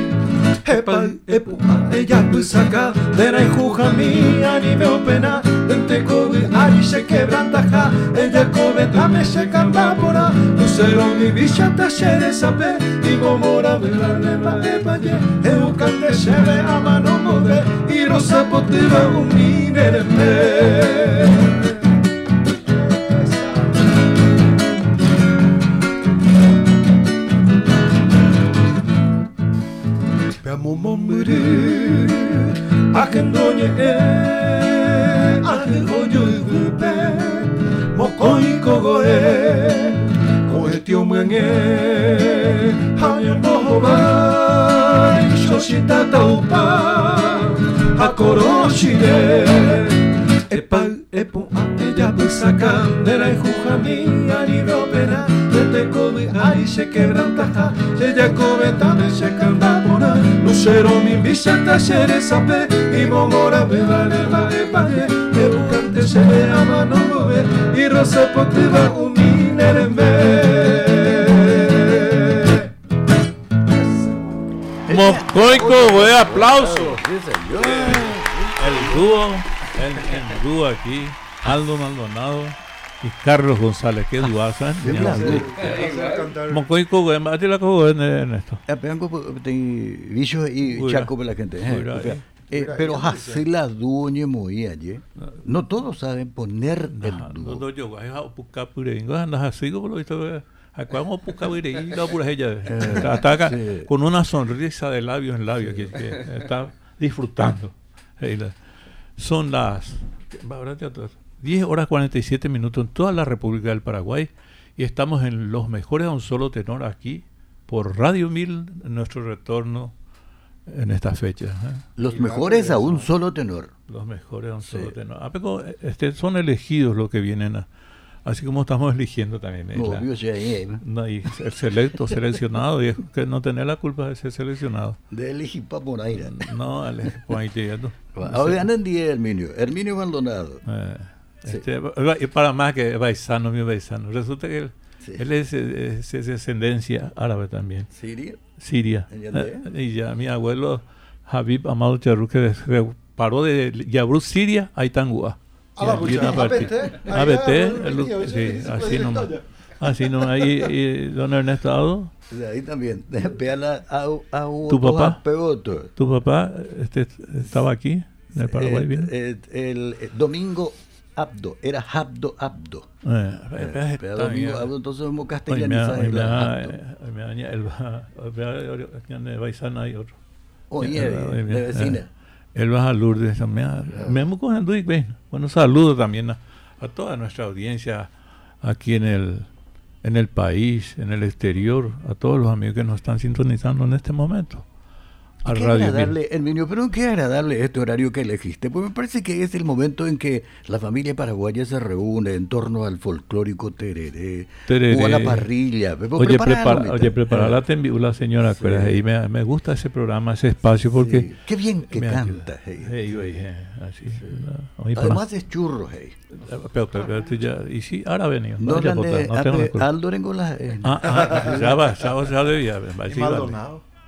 Epa, epa, eia puzaka, dena juja mi anime opena, denteko arise quebranta ja, eia kobeta mexe kandapora, luzero mi bisata xere zape, imomora belarrema epaile, eukante xere amano mode, irozapote bagun nire kamu memberi akan donya e akan ojo gupe mokoi kogo e koe tio mange hanya noho mai shoshita taupa hakoroshi de Epa epu a ella e jujami Aribe opera Dete kobe ai se quebrantaja Se ya kobe tame se candapora Lucero mi visa tashere sape Y momora beba neba epa ye Ebucante se ve a mano mover Y rosa poteva un minerembe Moscoico, buen aplauso. Sí, señor. El dúo, el, el dúo aquí, Aldo Maldonado y Carlos González. Qué duaza. ¿eh? Qué placer. Placer cantar. Moscoico, buen, a ti la cojo en esto. Eh, pegan co- tem bichos y chaco para la gente. eh, eh, ahí, pero así la dúo muy allí. No todos saben poner el no, dúo. no, yo voy a buscar por ahí. Andas así, por lo visto. Acá vamos a buscar por ahí. No, por ella. [LAUGHS] Está, está acá sí. con una sonrisa de labios en labios que, que está disfrutando. Son las ahora te atrás, 10 horas 47 minutos en toda la República del Paraguay y estamos en los mejores a un solo tenor aquí por Radio 1000 en nuestro retorno en esta fecha. ¿eh? Los mejores a un solo tenor. Los mejores a un solo Sí. tenor. Ah, pero, este, son elegidos los que vienen, a- así como estamos eligiendo también. ¿eh? La- sí, no, y ser selecto, seleccionado, y es que no tener la culpa de ser seleccionado. de elegir para Moraira. No, digo. Ahora andan 10 Herminio. Herminio Maldonado. Eh, Sí. este, para más que paisano, mi paisano. Resulta que él, Sí. él es, es- es de ascendencia árabe también, Siria. siria. ¿Ya de? Eh, y ya mi abuelo Habib Amado Charru, de- que paró de Yabruz, Siria, a Itangua. A la Y pucha, una parte- ABT, el- el sí, así nomás. Así no, ahí, y don Ernesto De ahí también. A, ¿Tu papá? ¿Tu papá este, estaba aquí en el Paraguay? Eh, eh, el, el, domingo Abdo, era Abdo Abdo. Eh, eh, pero domingo Abdo, entonces somos castellanizados. Hoy me daña el Baisana y otro. Oye, de vecina. Él va a Lourdes también. Me hemos cogido Bueno, saludo también a, a toda nuestra audiencia aquí en el en el país, en el exterior, a todos los amigos que nos están sintonizando en este momento. A qué Radio agradable, Herminio, pero qué agradable este horario que elegiste, pues me parece que es el momento en que la familia paraguaya se reúne en torno al folclórico tereré, o a la parrilla. Oye, prepara, oye, preparala la señora, sí. y me, me, gusta ese programa, ese espacio, porque... Qué bien que canta, hey. así, Además es churro, hey. Pero, pero, ya, y sí, ahora ha venido. No, no, no, no Aldo Rengola. Eh. Ah, ah, ya va, ya va, ya [LAUGHS] debía.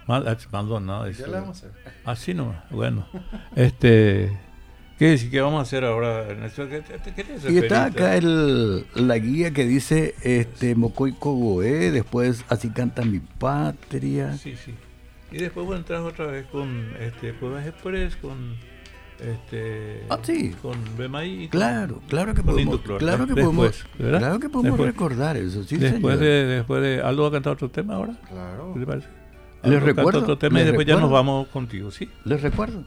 Maldonado. Maldonado. ¿Qué le vamos a hacer? Así no, bueno. Este, ¿qué, ¿Qué vamos a hacer ahora? ¿Qué, qué, qué y está acá el, la guía que dice este Mocoy Cogoé, después Así canta mi patria. Sí, sí. Y después voy a entrar otra vez con este Cuevas Express, con este ah, sí. con BMI claro claro que podemos claro que podemos claro que podemos recordar eso sí después de después de Aldo va a cantar otro tema ahora claro ¿qué te parece? Les recuerdo. Otro tema y después ya nos vamos contigo, ¿sí? Les recuerdo.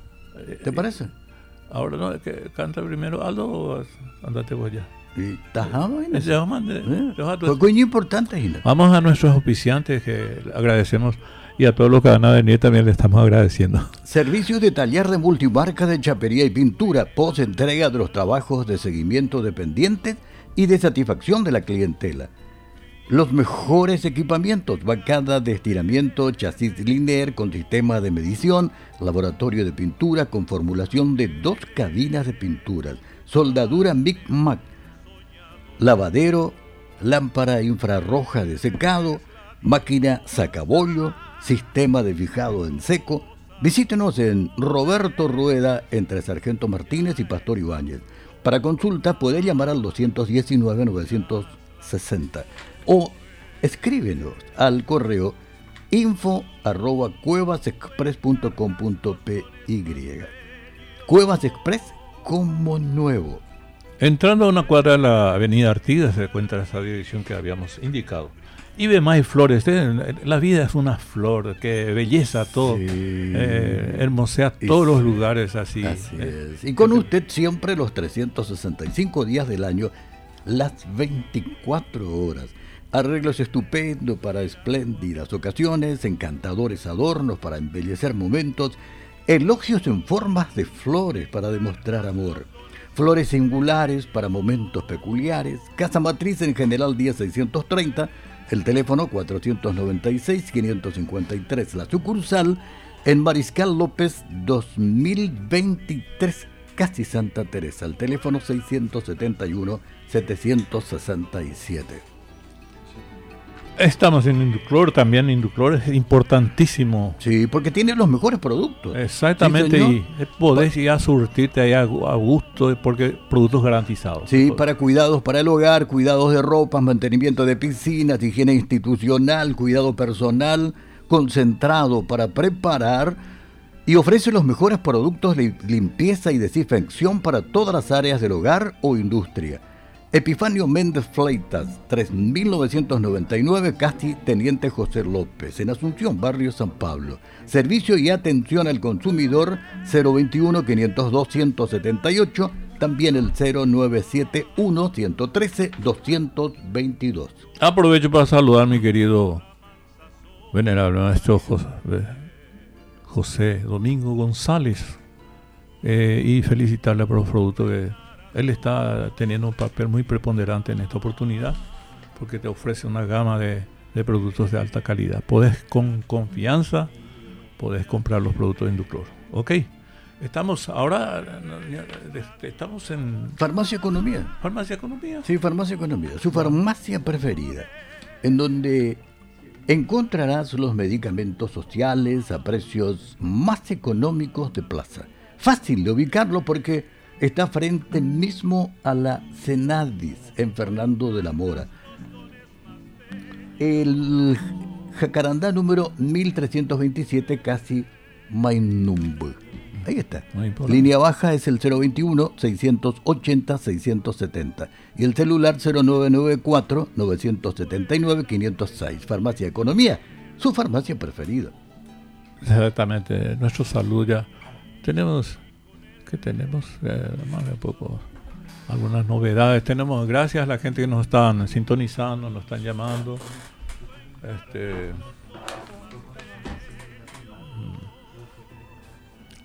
¿Te eh, parece? Ahora no, que canta primero Aldo o andate vos ya. Y tajamos, Fue muy importante, Vamos a nuestros auspiciantes que agradecemos y a todos los que van a venir también le estamos agradeciendo. Servicios de taller de multimarca de chapería y pintura, post entrega de los trabajos de seguimiento dependientes y de satisfacción de la clientela los mejores equipamientos, bancada de estiramiento, chasis linear con sistema de medición, laboratorio de pintura con formulación de dos cabinas de pinturas, soldadura Big Mac, lavadero, lámpara infrarroja de secado, máquina sacabollo, sistema de fijado en seco. Visítenos en Roberto Rueda entre Sargento Martínez y Pastor Ibáñez. Para consulta puede llamar al 219 960 o escríbenos al correo info arroba cuevasexpress.com.py. Cuevas Express como nuevo. Entrando a una cuadra de la avenida Artigas se encuentra esa dirección que habíamos indicado. Y ve más flores, ¿eh? la vida es una flor, que belleza todo, eh, hermosea todos los lugares así. así es. Y con usted siempre los 365 días del año, las 24 horas. Arreglos estupendos para espléndidas ocasiones, encantadores adornos para embellecer momentos, elogios en formas de flores para demostrar amor, flores singulares para momentos peculiares, casa matriz en general 10630, el teléfono 496-553, la sucursal en Mariscal López 2023, casi Santa Teresa, el teléfono 671-767. Estamos en Induclor también. Induclor es importantísimo. Sí, porque tiene los mejores productos. Exactamente, y podés ir a surtirte ahí a, gusto porque productos garantizados. Sí, para cuidados para el hogar, cuidados de ropa, mantenimiento de piscinas, higiene institucional, cuidado personal, concentrado para preparar y ofrece los mejores productos de limpieza y desinfección para todas las áreas del hogar o industria. Epifanio Méndez Fleitas, 3999, Casti Teniente José López, en Asunción, Barrio San Pablo. Servicio y atención al consumidor 021-502-178, también el 0971-113-222. Aprovecho para saludar a mi querido venerable maestro José Domingo González eh, y felicitarle por los productos que él está teniendo un papel muy preponderante en esta oportunidad porque te ofrece una gama de, productos de alta calidad. Puedes con confianza, puedes comprar los productos de Induclor. Ok. Estamos ahora, estamos en... Farmacia Economía. Farmacia Economía. Sí, Farmacia Economía. Su farmacia preferida, en donde encontrarás los medicamentos sociales a precios más económicos de plaza. Fácil de ubicarlo porque está frente mismo a la Cenadis en Fernando de la Mora. El Jacarandá número 1327, casi Mainumbu. Ahí está. Línea baja es el 021-680-670 y el celular 0994-979-506. Farmacia Economía, su farmacia preferida. Exactamente, nuestro salud ya. Tenemos, ¿qué tenemos? Eh, más de poco, algunas novedades. Tenemos, gracias a la gente que nos están sintonizando, nos están llamando. Este,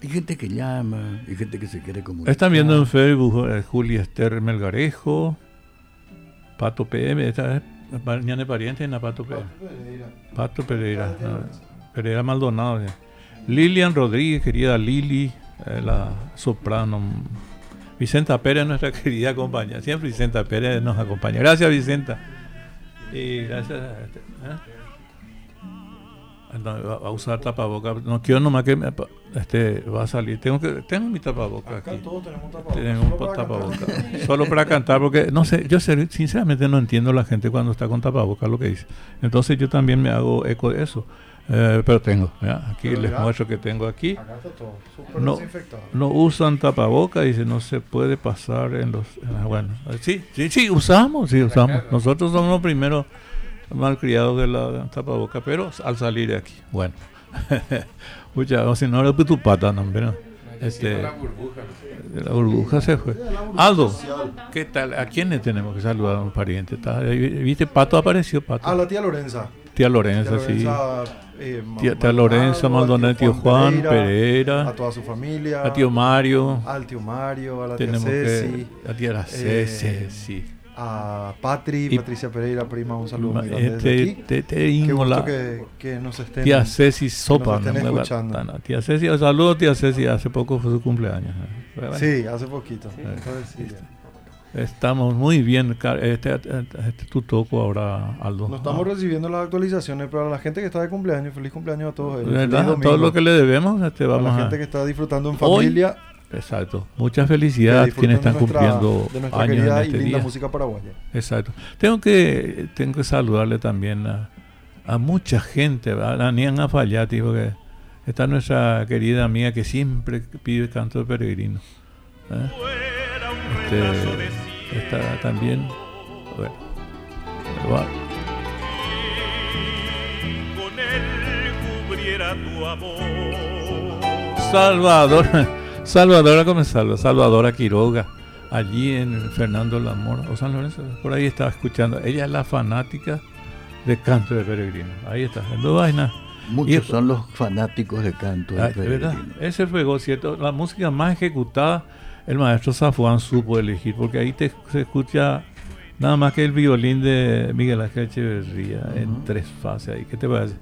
Hay gente que llama, hay gente que se quiere comunicar. Están viendo en Facebook eh, Julia Esther Melgarejo, Pato PM, esta es mañana pariente en la Pato PM. Pato Pereira. Pereira Maldonado. Lilian Rodríguez, querida Lili, eh, la soprano. Vicenta Pérez, nuestra [LAUGHS] querida compañera. Siempre Vicenta Pérez nos acompaña. Gracias, Vicenta. Y gracias. Este, ¿eh? No, va a usar tapabocas. No quiero nomás que me, este va a salir. Tengo que tengo mi tapabocas aquí. Todos tenemos tapabocas. Tengo un tapabocas. Solo para cantar porque no sé, yo sinceramente no entiendo la gente cuando está con tapabocas lo que dice. Entonces yo también me hago eco de eso. Eh, pero tengo, aquí les muestro que tengo aquí. Todo, no, no usan tapabocas, dice, no se puede pasar en los... bueno, sí, sí, sí, usamos, sí, usamos. Nosotros somos los primeros malcriados de la tapaboca, pero al salir de aquí, bueno. [LAUGHS] Muchas o si no era tu pata, no, pero, este, la burbuja. La burbuja se fue. Aldo, ¿qué tal? ¿A quiénes tenemos que saludar a un pariente? ¿Viste? Pato apareció, Pato. A la tía Lorenza. Tía Lorenza, sí. Eh, tía, Lorenza, Maldonado, tío Juan, Pereira, A toda su familia. A tío Mario. Al tío Mario, a la tía Ceci. a tía Ceci, eh, sí a Patri, Patricia Pereira, prima, un saludo muy grande este, te, te, Qué gusto que, que, nos estén Tía Ceci Sopa, nos estén escuchando. tía Ceci, saludos tía Ceci, hace poco fue su cumpleaños. Sí, hace poquito. Estamos muy bien. Este, este, tu toco ahora, Aldo. No estamos ah. recibiendo las actualizaciones, pero a la gente que está de cumpleaños, feliz cumpleaños a todos ellos. Todo lo que le debemos, este, vamos a la gente que está disfrutando en familia. Exacto. Muchas felicidades quienes están cumpliendo de nuestra años en este y linda música paraguaya. Exacto. Tengo que tengo que saludarle también a, a mucha gente, a Nian Fallati, porque está nuestra querida amiga que siempre pide canto de peregrino. ¿eh? Este, está también. Bueno, Con él cubriera tu amor. Salvador. [LAUGHS] Salvadora Comenzalo, Salvadora Quiroga, allí en Fernando Lamora, o San Lorenzo, por ahí estaba escuchando. Ella es la fanática de canto de peregrino. Ahí está, en vaina. Muchos son los fanáticos de canto de peregrino. Ese fue, ¿cierto? La música más ejecutada, el maestro Zafuán supo elegir, porque ahí te, se escucha nada más que el violín de Miguel Ángel Echeverría en tres fases. Ahí, ¿Qué te parece?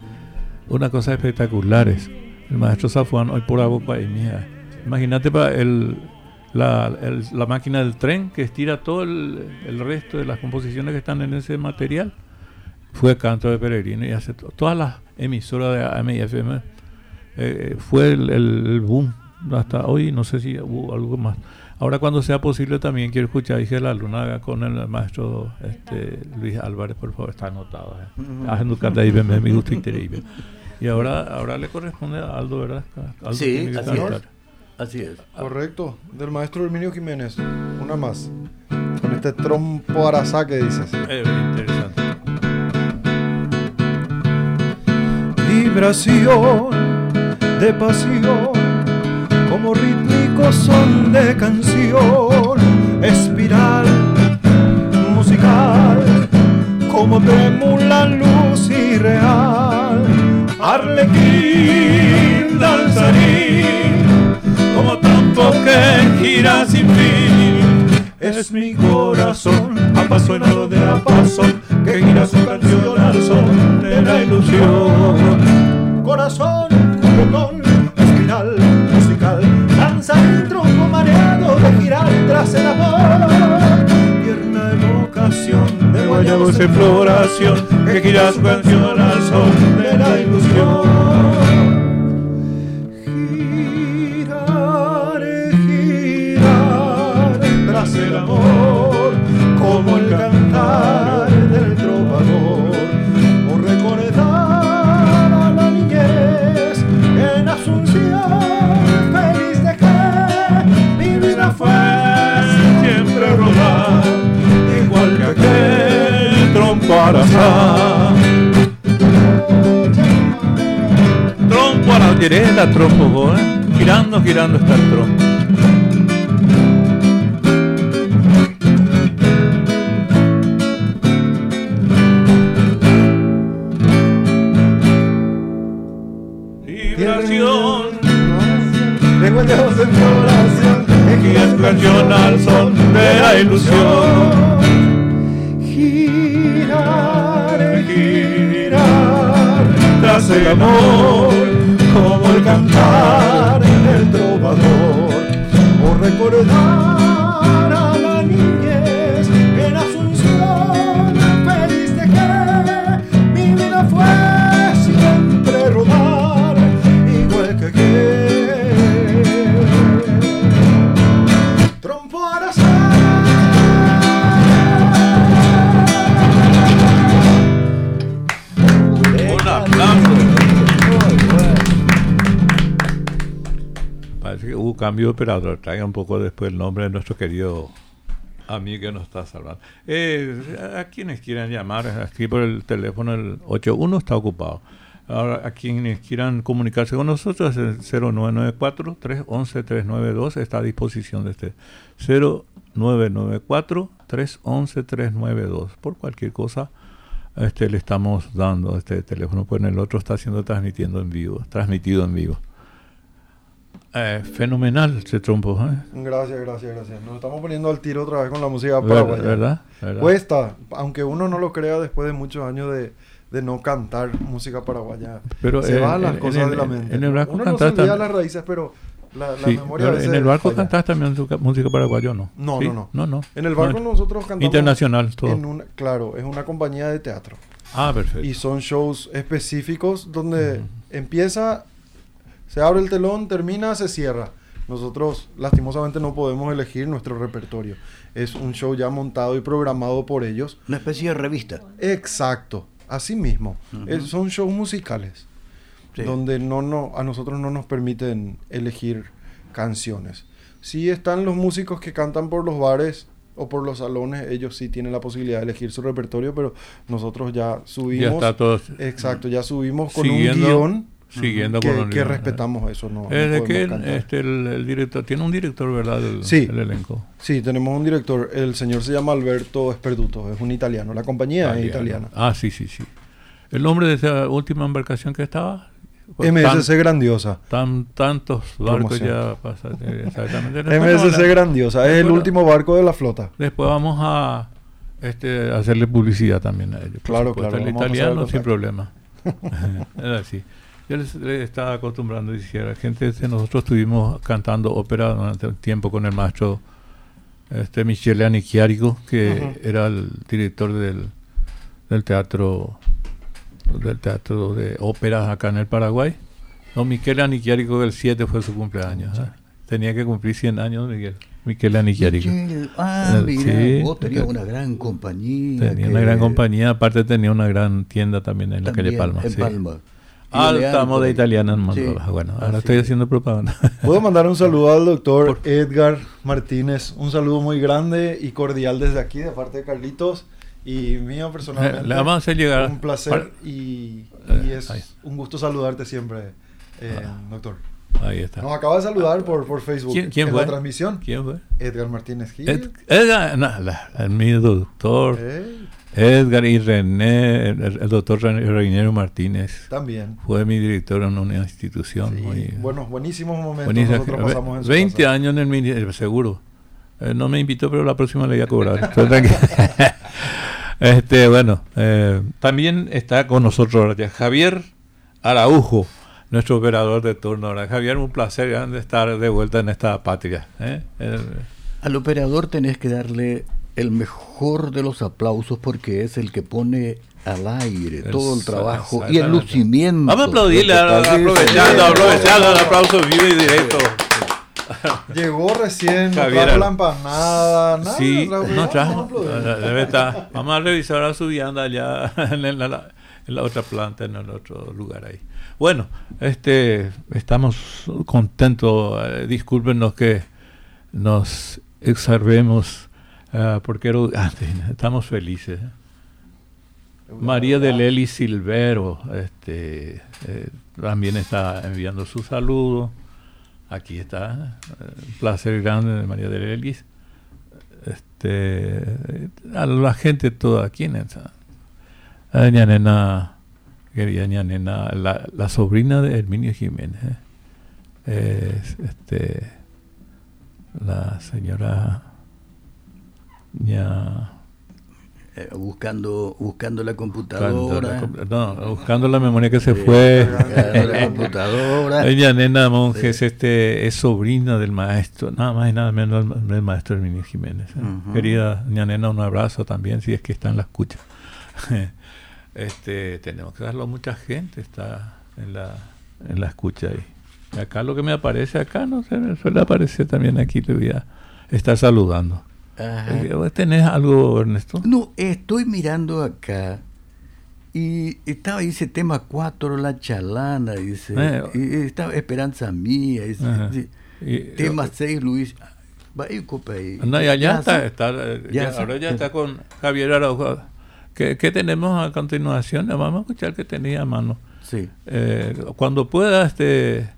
Una cosa espectacular es. El maestro Zafuán, hoy por agua y mía Imagínate para el, la, la, máquina del tren que estira todo el, el, resto de las composiciones que están en ese material. Fue Canto de Peregrino y hace todas las emisoras de AM y FM. Eh, fue el, el, boom hasta hoy, no sé si hubo algo más. Ahora cuando sea posible también quiero escuchar Dije la Luna con el maestro este, Luis Álvarez, por favor, está anotado. Eh. Y ahora, ahora le corresponde a Aldo, ¿verdad? Aldo sí, Así es. Correcto. Del maestro Herminio Jiménez. Una más. Con este trompo arasá que dices. Eh, interesante. Vibración de pasión, como rítmico son de canción, espiral musical, como tremula luz irreal, arlequín danzarín como tanto que gira sin fin. Es mi corazón apasionado de la pasión que gira su canción al son de la ilusión. Corazón, girar tras el amor. Tierna evocación de guayabos en floración que gira su canción al son de la ilusión. el amor, como el cantar querés la trompo, ¿eh? Girando, girando está el trompo. Vibración. Encuentramos en tu oración. es canción al son de la ilusión. Girar, girar. Tras el amor, el cantar del trovador o recordar cambio de operador. Traiga un poco después el nombre de nuestro querido amigo que nos está salvando. Eh, a quienes quieran llamar, aquí por el teléfono, el 81 está ocupado. Ahora, a quienes quieran comunicarse con nosotros, el 0994-311-392 está a disposición de este 0994-311-392. Por cualquier cosa, este le estamos dando este teléfono, pues en el otro está siendo transmitiendo en vivo, transmitido en vivo. Eh, fenomenal ese trompo, ¿eh? Gracias, gracias, gracias. Nos estamos poniendo al tiro otra vez con la música paraguaya. ¿Verdad? ¿Verdad? Cuesta, aunque uno no lo crea después de muchos años de, de no cantar música paraguaya. Pero, se eh, van las en- cosas en de la mente. en el barco uno no se olvida las raíces, pero la, la Sí, memoria a pero en veces el barco falla. cantás también música, paraguaya, ¿o ¿no? No, ¿Sí? no, no. No, no. En el barco No, nosotros cantamos Internacional, todo. en una, claro, es una compañía de teatro. Ah, perfecto. Y son shows específicos donde empieza, se abre el telón, termina, se cierra. Nosotros lastimosamente no podemos elegir nuestro repertorio. Es un show ya montado y programado por ellos. Una especie de revista. Exacto, así mismo. Es- son shows musicales Sí. donde no, no, a nosotros no nos permiten elegir canciones. Sí están los músicos que cantan por los bares o por los salones, ellos sí tienen la posibilidad de elegir su repertorio, pero nosotros ya subimos. ya está todo. Exacto, ya subimos con Siguiendo- un guion Siguiendo que, con que respetamos eso. No, Es que cantar. este, el, el director, tiene un director, ¿verdad? El, Sí. el elenco. Sí, tenemos un director, el señor se llama Alberto Esperduto, es un italiano, la compañía es italiana. Ah, sí, sí, sí. El nombre de esa última embarcación que estaba. MSC Grandiosa. Tan, tantos barcos ya pasan. eh, Exactamente. [LAUGHS] MSC Grandiosa, es el último barco de la flota. Después vamos a este, hacerle publicidad también a ellos. Claro, supuesto. claro, El el italiano sin problema. [LAUGHS] [LAUGHS] es así. Yo les, les estaba acostumbrando, decía, gente, este, nosotros estuvimos cantando ópera durante un tiempo con el maestro este, Michele Anichiarico, que era el director del, del teatro del teatro de óperas acá en el Paraguay. No, Michele Anichiarico del 7 fue su cumpleaños. ¿eh? Tenía que cumplir 100 años, Miguel. Michele Anichiarico. Ah, mira, sí. vos tenías una gran compañía. Tenía que- una gran compañía, aparte tenía una gran tienda también en la calle Palma. En sí. Palma. Ah, de ahí. italiana en Sí. Bueno, ahora Así estoy es. haciendo propaganda. [LAUGHS] Puedo mandar un saludo al doctor Edgar Martínez, un saludo muy grande y cordial desde aquí de parte de Carlitos y mío personalmente. Le vamos a hacer llegar. Un placer y, y Eh, es ahí. un gusto saludarte siempre, eh, Ah. doctor. Ahí está. Nos acaba de saludar por, por Facebook ¿Quién- quién en fue? la transmisión. ¿Quién fue? Edgar Martínez Gil. Ed- Edgar, no, la- el mi doctor. Eh, Edgar y René, el, el doctor René- Reiniero Martínez. también. Fue mi director en una institución. Sí, muy, buenos, buenísimos momentos buenísima. nosotros pasamos en su 20 casa. años en el ministerio, seguro. Eh, no me invitó, pero la próxima le voy a cobrar. [LAUGHS] [LAUGHS] Este, bueno, eh, también está con nosotros ahora ya Javier Araujo, nuestro operador de turno. ahora. Javier, un placer grande estar de vuelta en esta patria. ¿eh? El- Al operador tenés que darle el mejor de los aplausos porque es el que pone al aire todo el trabajo y el lucimiento. Vamos a aplaudirle, aprovechando, aprovechando el aplauso vivo y directo. [LAUGHS] Llegó recién, no trajo la empanada, nada. Sí, no vamos a trajo. aplaudir. Debe estar. Vamos a revisar a su vianda allá [LAUGHS] en la, en la otra planta, en el otro lugar ahí. Bueno, este, estamos contentos. eh, discúlpenos que nos exarvemos, eh, porque [LAUGHS] ah, estamos felices. María de Leli Silvero, este, eh, también está enviando su saludo. Aquí está, eh, un placer grande de María de Leli. Este, a la gente toda aquí en esa. Doña Nena, querida Nena, la, la sobrina de Herminio Jiménez. ¿eh? Es, este, la señora ya. Eh, buscando buscando la computadora. No buscando la memoria que se fue. la [LAUGHS] computadora. Ella nena monjes este es sobrina del maestro nada más y nada menos del maestro Herminio Jiménez ¿eh? querida ña nena un abrazo también si es que está en la escucha. [LAUGHS] Este tenemos que darlo a mucha gente está en la en la escucha ahí. Y acá lo que me aparece acá no sé me suele aparecer también aquí le voy a estar saludando ¿Tenés algo, Ernesto? No, estoy mirando acá y estaba, dice, tema 4, la chalana, dice, Eh, y estaba Esperanza Mía, dice, Ajá. dice, Y- tema 6, Luis. Va ahí, copa, ahí. No, ya, ya Ya, está, sí. está, eh, Ya, ya- sí. ahora ya está con Javier Araujo. ¿Qué, qué tenemos a continuación? Vamos a escuchar que tenía a mano. Sí. Eh, cuando pueda, este...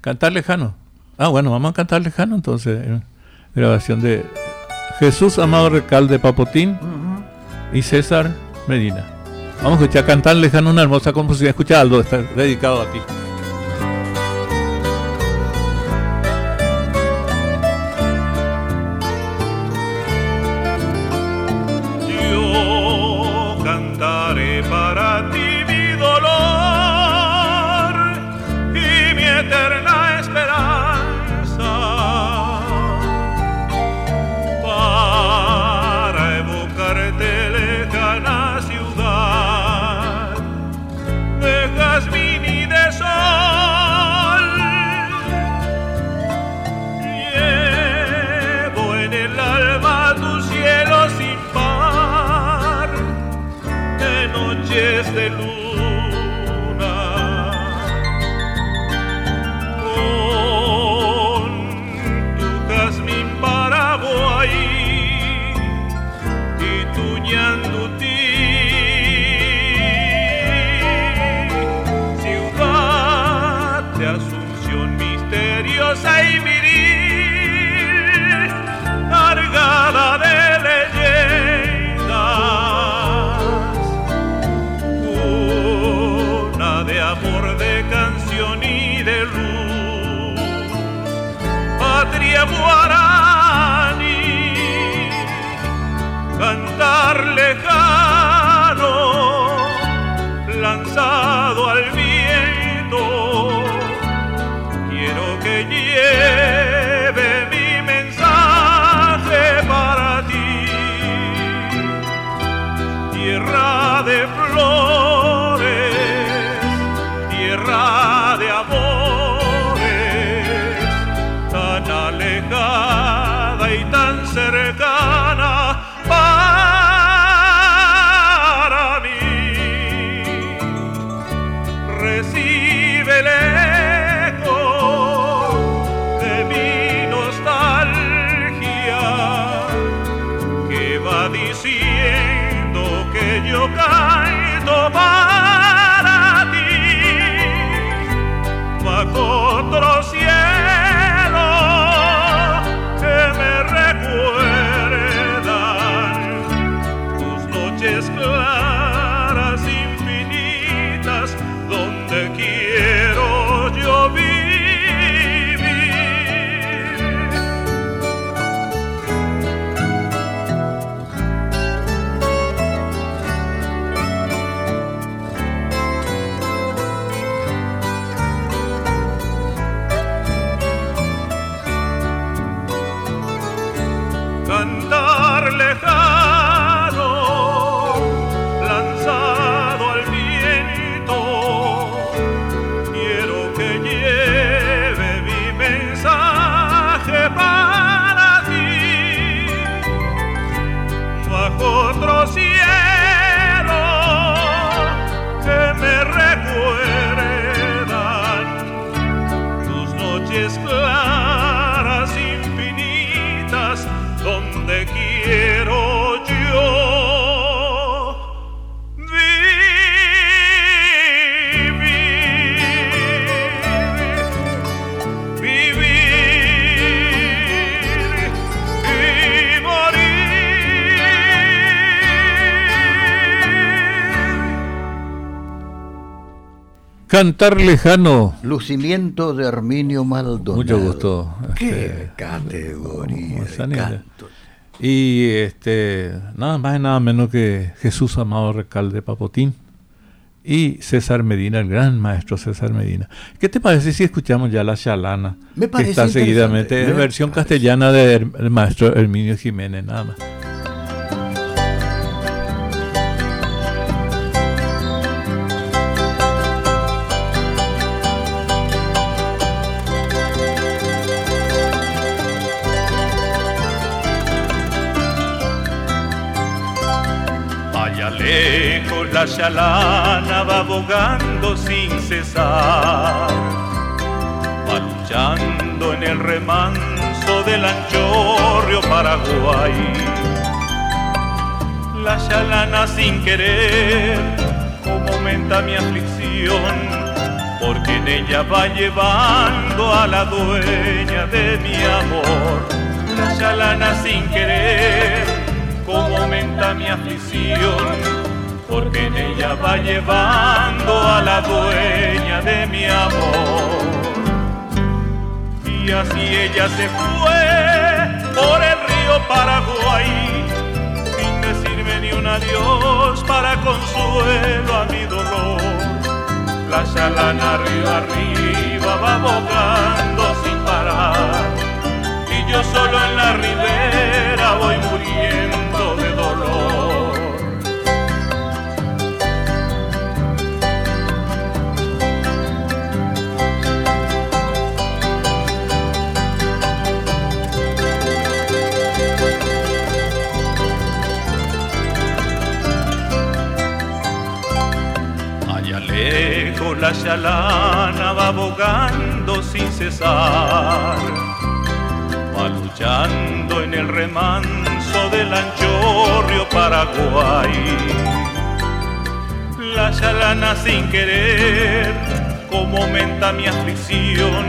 Cantar lejano. Ah, bueno, vamos a cantar lejano entonces. eh, Grabación de Jesús Amado Recalde Papotín y César Medina. Vamos a escuchar cantar lejano una hermosa composición. Escucha Aldo, está dedicado a ti. Cantar lejano. Lucimiento de Herminio Maldonado. Mucho gusto. Qué este, categoría de canto. Y este, nada más y nada menos que Jesús Amado Recalde Papotín y César Medina, el gran maestro César Medina. ¿Qué te parece si escuchamos ya la chalana? Me que parece está seguidamente en versión parece. castellana del maestro Herminio Jiménez, nada más. Lejos la chalana va bogando sin cesar, va luchando en el remanso del anchorrio Paraguay. La chalana sin querer, como aumenta mi aflicción, porque en ella va llevando a la dueña de mi amor. La chalana sin querer, como aumenta mi aflicción, porque en ella va llevando a la dueña de mi amor. Y así ella se fue por el río Paraguay, sin decirme ni un adiós para consuelo a mi dolor. La chalana arriba arriba va bogando sin parar, y yo solo en la ribera voy muriendo lejos la chalana va bogando sin cesar, va luchando en el remanso del anchorrio Paraguay. La chalana sin querer, como aumenta mi aflicción,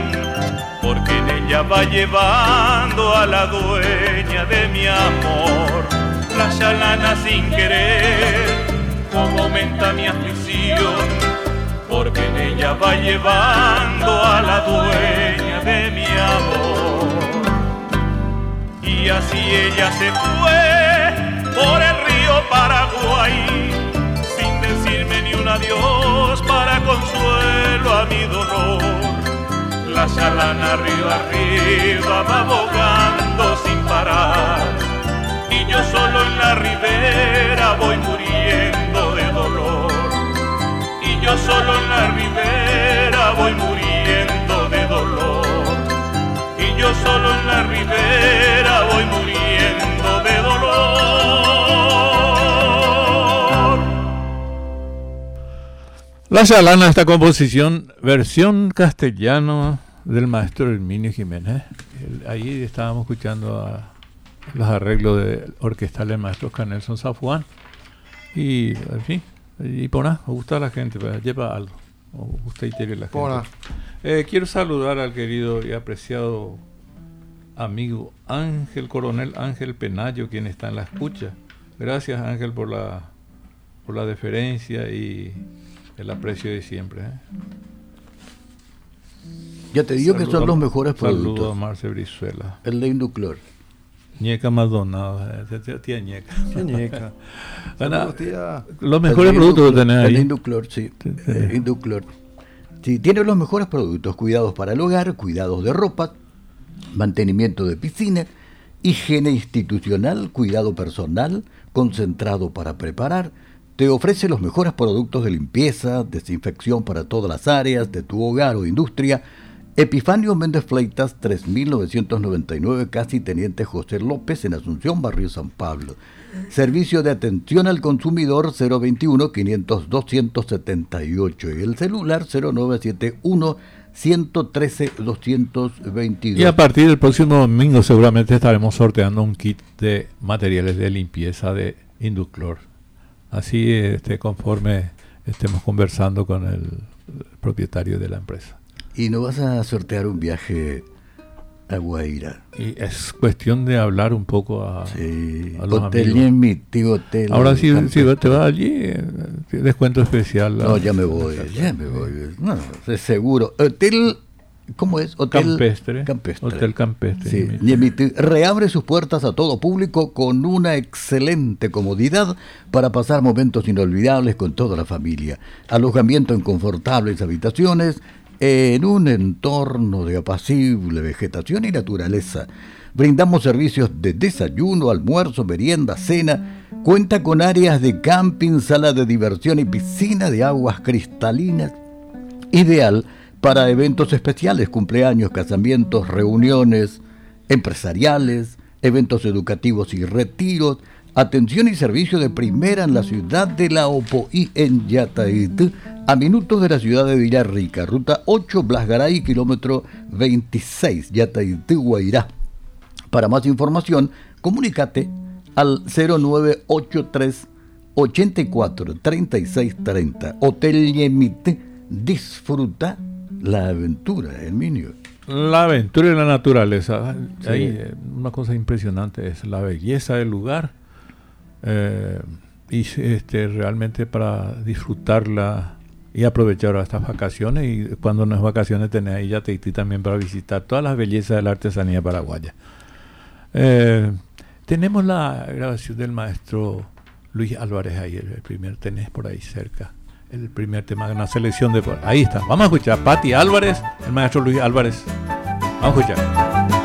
porque en ella va llevando a la dueña de mi amor. La chalana sin querer, como aumenta mi aflicción, porque en ella va llevando a la dueña de mi amor. Y así ella se fue por el río Paraguay, sin decirme ni un adiós para consuelo a mi dolor. La chalana arriba, arriba va bogando sin parar, y yo solo en la ribera voy muriendo yo solo en la ribera voy muriendo de dolor. Y yo solo en la ribera voy muriendo de dolor. La chalana, esta composición, versión castellano del maestro Herminio Jiménez. Ahí estábamos escuchando a los arreglos de orquestal del maestro Canelson Zafuán. Y, en fin, y por nada, gusta a la gente, pues, lleva algo. O gusta y tiene la Por gente. Eh, quiero saludar al querido y apreciado amigo Ángel Coronel Ángel Penayo, quien está en la escucha. Gracias Ángel por la por la deferencia y el aprecio de siempre. ¿eh? Ya te digo que son a- los mejores Saludo a productos. Marce Brizuela. El de Induclor. Ñeca Maldonado, tía- tía Ñeca. Ñeca. [LAUGHS] Tía. los mejores El productos que Induclor, tenés El ahí. Induclor, sí. Sí, sí. Eh, Induclor. Sí, tiene los mejores productos. Cuidados para el hogar, cuidados de ropa, mantenimiento de piscina, higiene institucional, cuidado personal, concentrado para preparar. Te ofrece los mejores productos de limpieza, desinfección para todas las áreas de tu hogar o industria. Epifanio Méndez Fleitas, 3999, casi Teniente José López, en Asunción, Barrio San Pablo. Servicio de atención al consumidor 021 500 278 y el celular 0971 113 222. Y a partir del próximo domingo seguramente estaremos sorteando un kit de materiales de limpieza de Induclor. Así este, conforme estemos conversando con el propietario de la empresa. Y no vas a sortear un viaje a Guaira. Y es cuestión de hablar un poco a, Sí, a los hotel amigos. mi tío hotel. Ahora si, si te vas allí, eh, descuento especial. No, ya me voy, ya me voy. No, es seguro. Hotel, ¿cómo es? Hotel Campestre. Campestre. Hotel Campestre. Sí, reabre sus puertas a todo público con una excelente comodidad para pasar momentos inolvidables con toda la familia. Alojamiento en confortables habitaciones en un entorno de apacible vegetación y naturaleza. Brindamos servicios de desayuno, almuerzo, merienda, cena. Cuenta con áreas de camping, sala de diversión y piscina de aguas cristalinas ideal para eventos especiales, cumpleaños, casamientos, reuniones empresariales, eventos educativos y retiros, atención y servicio de primera en la ciudad de La Opoí en Yataití, a minutos de la ciudad de Villarrica, ruta 8 Blasgaray, kilómetro 26, Yataití, Guairá. Para más información, comunícate al 0983 84 36 30. Hotel Yemite, disfruta la aventura, Herminio. La aventura y la naturaleza. Ahí, eh, una cosa impresionante es la belleza del lugar. Eh, y este, realmente para disfrutarla y aprovechar estas vacaciones. Y cuando no es vacaciones, tenés ahí Yateití también para visitar todas las bellezas de la artesanía paraguaya. Eh, tenemos la grabación del maestro Luis Álvarez ahí, el primer tenés por ahí cerca. El primer tema de una selección de... Ahí está. Vamos a escuchar. Patti Álvarez, el maestro Luis Álvarez. Vamos a escuchar.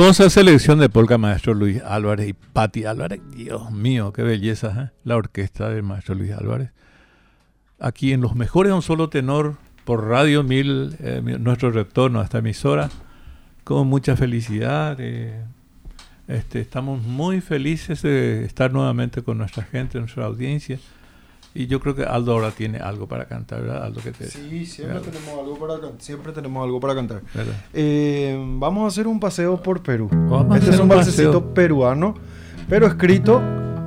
Hermosa selección de polka maestro Luis Álvarez y Patti Álvarez. Dios mío, qué belleza, ¿eh? La orquesta del maestro Luis Álvarez. aquí en Los Mejores de un Solo Tenor por Radio 1000, eh, nuestro retorno a esta emisora, con mucha felicidad. Eh, este, estamos muy felices de estar nuevamente con nuestra gente, nuestra audiencia. Y yo creo que Aldo ahora tiene algo para cantar, ¿verdad? Aldo que te, sí, siempre tenemos, para, siempre tenemos algo para cantar. Eh, vamos a hacer un paseo por Perú. este es un, un peruano, pero escrito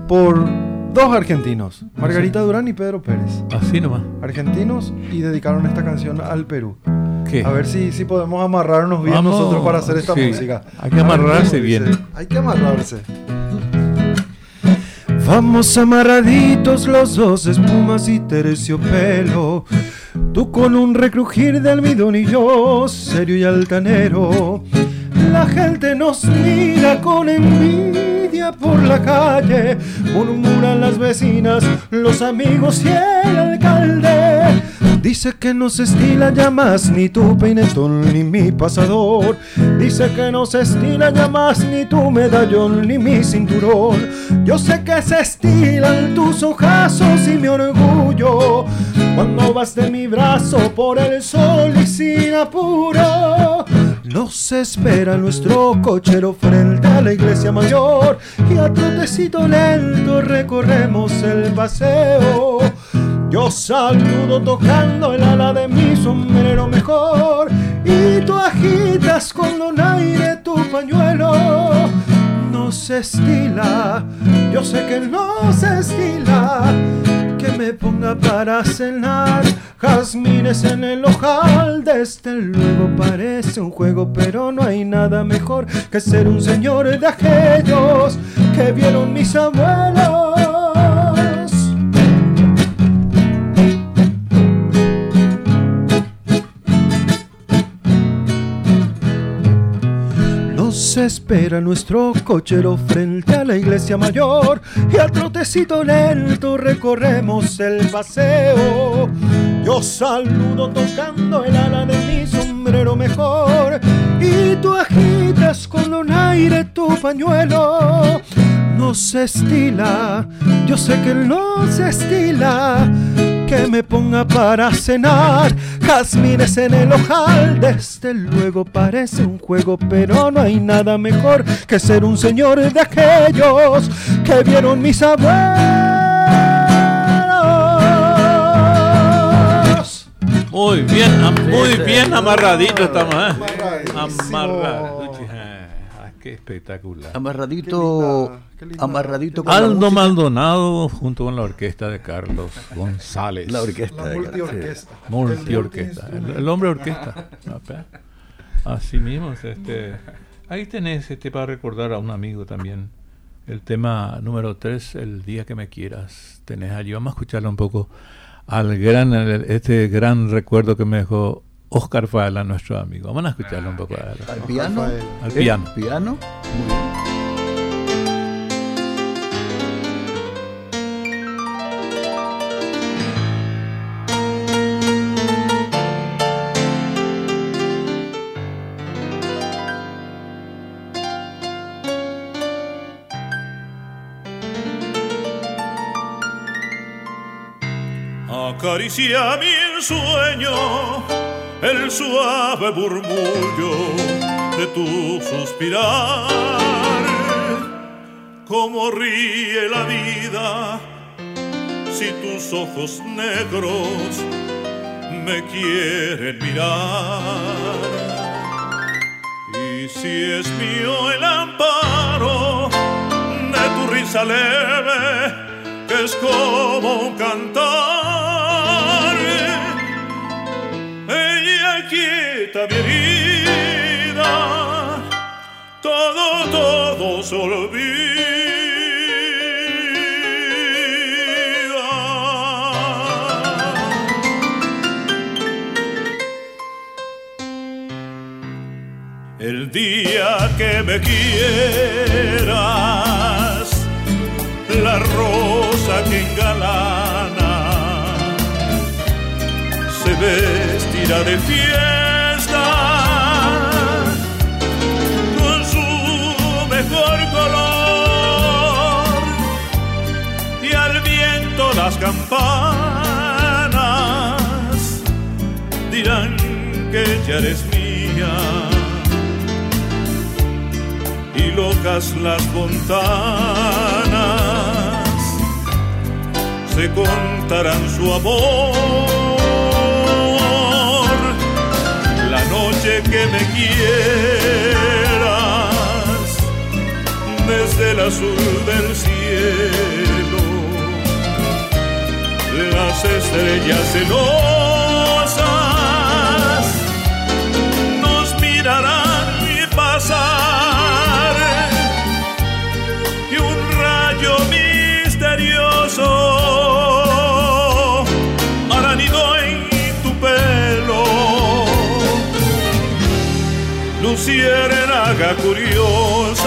por dos argentinos, Margarita Durán y Pedro Pérez. Así nomás. Argentinos y dedicaron esta canción al Perú. A ver si, si podemos amarrarnos bien nosotros para hacer esta música. Hay que amarrarse bien. Hay que amarrarse. Vamos amarraditos los dos, espumas y terciopelo. Tú con un recrujir de almidón y yo, serio y altanero. La gente nos mira con envidia por la calle, murmuran las vecinas, los amigos y el alcalde. Dice que no se estila ya más ni tu peinetón ni mi pasador. Dice que no se estila ya más ni tu medallón ni mi cinturón. Yo sé que se estilan tus ojazos y mi orgullo. Cuando vas de mi brazo por el sol y sin apuro. Nos espera nuestro cochero frente a la iglesia mayor y a trotecito lento recorremos el paseo. Yo saludo tocando el ala de mi sombrero mejor y tú agitas con donaire tu pañuelo. No se estila, yo sé que no se estila que me ponga para cenar jazmines en el ojal. Desde luego parece un juego, pero no hay nada mejor que ser un señor de aquellos que vieron mis abuelos. Se espera nuestro cochero frente a la iglesia mayor y al trotecito lento recorremos el paseo. Yo saludo tocando el ala de mi sombrero mejor y tú agitas con aire tu pañuelo. No se estila, yo sé que no se estila que me ponga para cenar. Jazmines en el ojal, desde luego parece un juego, pero no hay nada mejor que ser un señor de aquellos que vieron mis abuelos. Muy bien, muy bien amarradito estamos, ¿eh? Amarradito qué espectacular. Amarradito, amarradito con Aldo Maldonado junto con la orquesta de Carlos González. La orquesta. La multiorquesta. Multiorquesta. El, hombre orquesta. Así mismo. Este, ahí tenés este para recordar a un amigo también. El tema número 3, El día que me quieras. Tenés allí. Vamos a escucharlo un poco al gran, este gran recuerdo que me dejó Oscar Faela, nuestro amigo. Vamos a escucharlo un poco. ¿Al piano? Al piano. piano? Muy bien. Acaricia mi sueño el suave murmullo de tu suspirar, como ríe la vida si tus ojos negros me quieren mirar. Y si es mío el amparo de tu risa leve, que es como cantar quieta mi herida, todo, todo se olvida. El día que me quieras, la rosa que engalana se vestirá de fiesta con su mejor color y al viento las campanas dirán que ya eres mía. Y locas las fontanas se contarán su amor. Que me quieras desde el azul del cielo, las estrellas celosas luciérnaga curiosa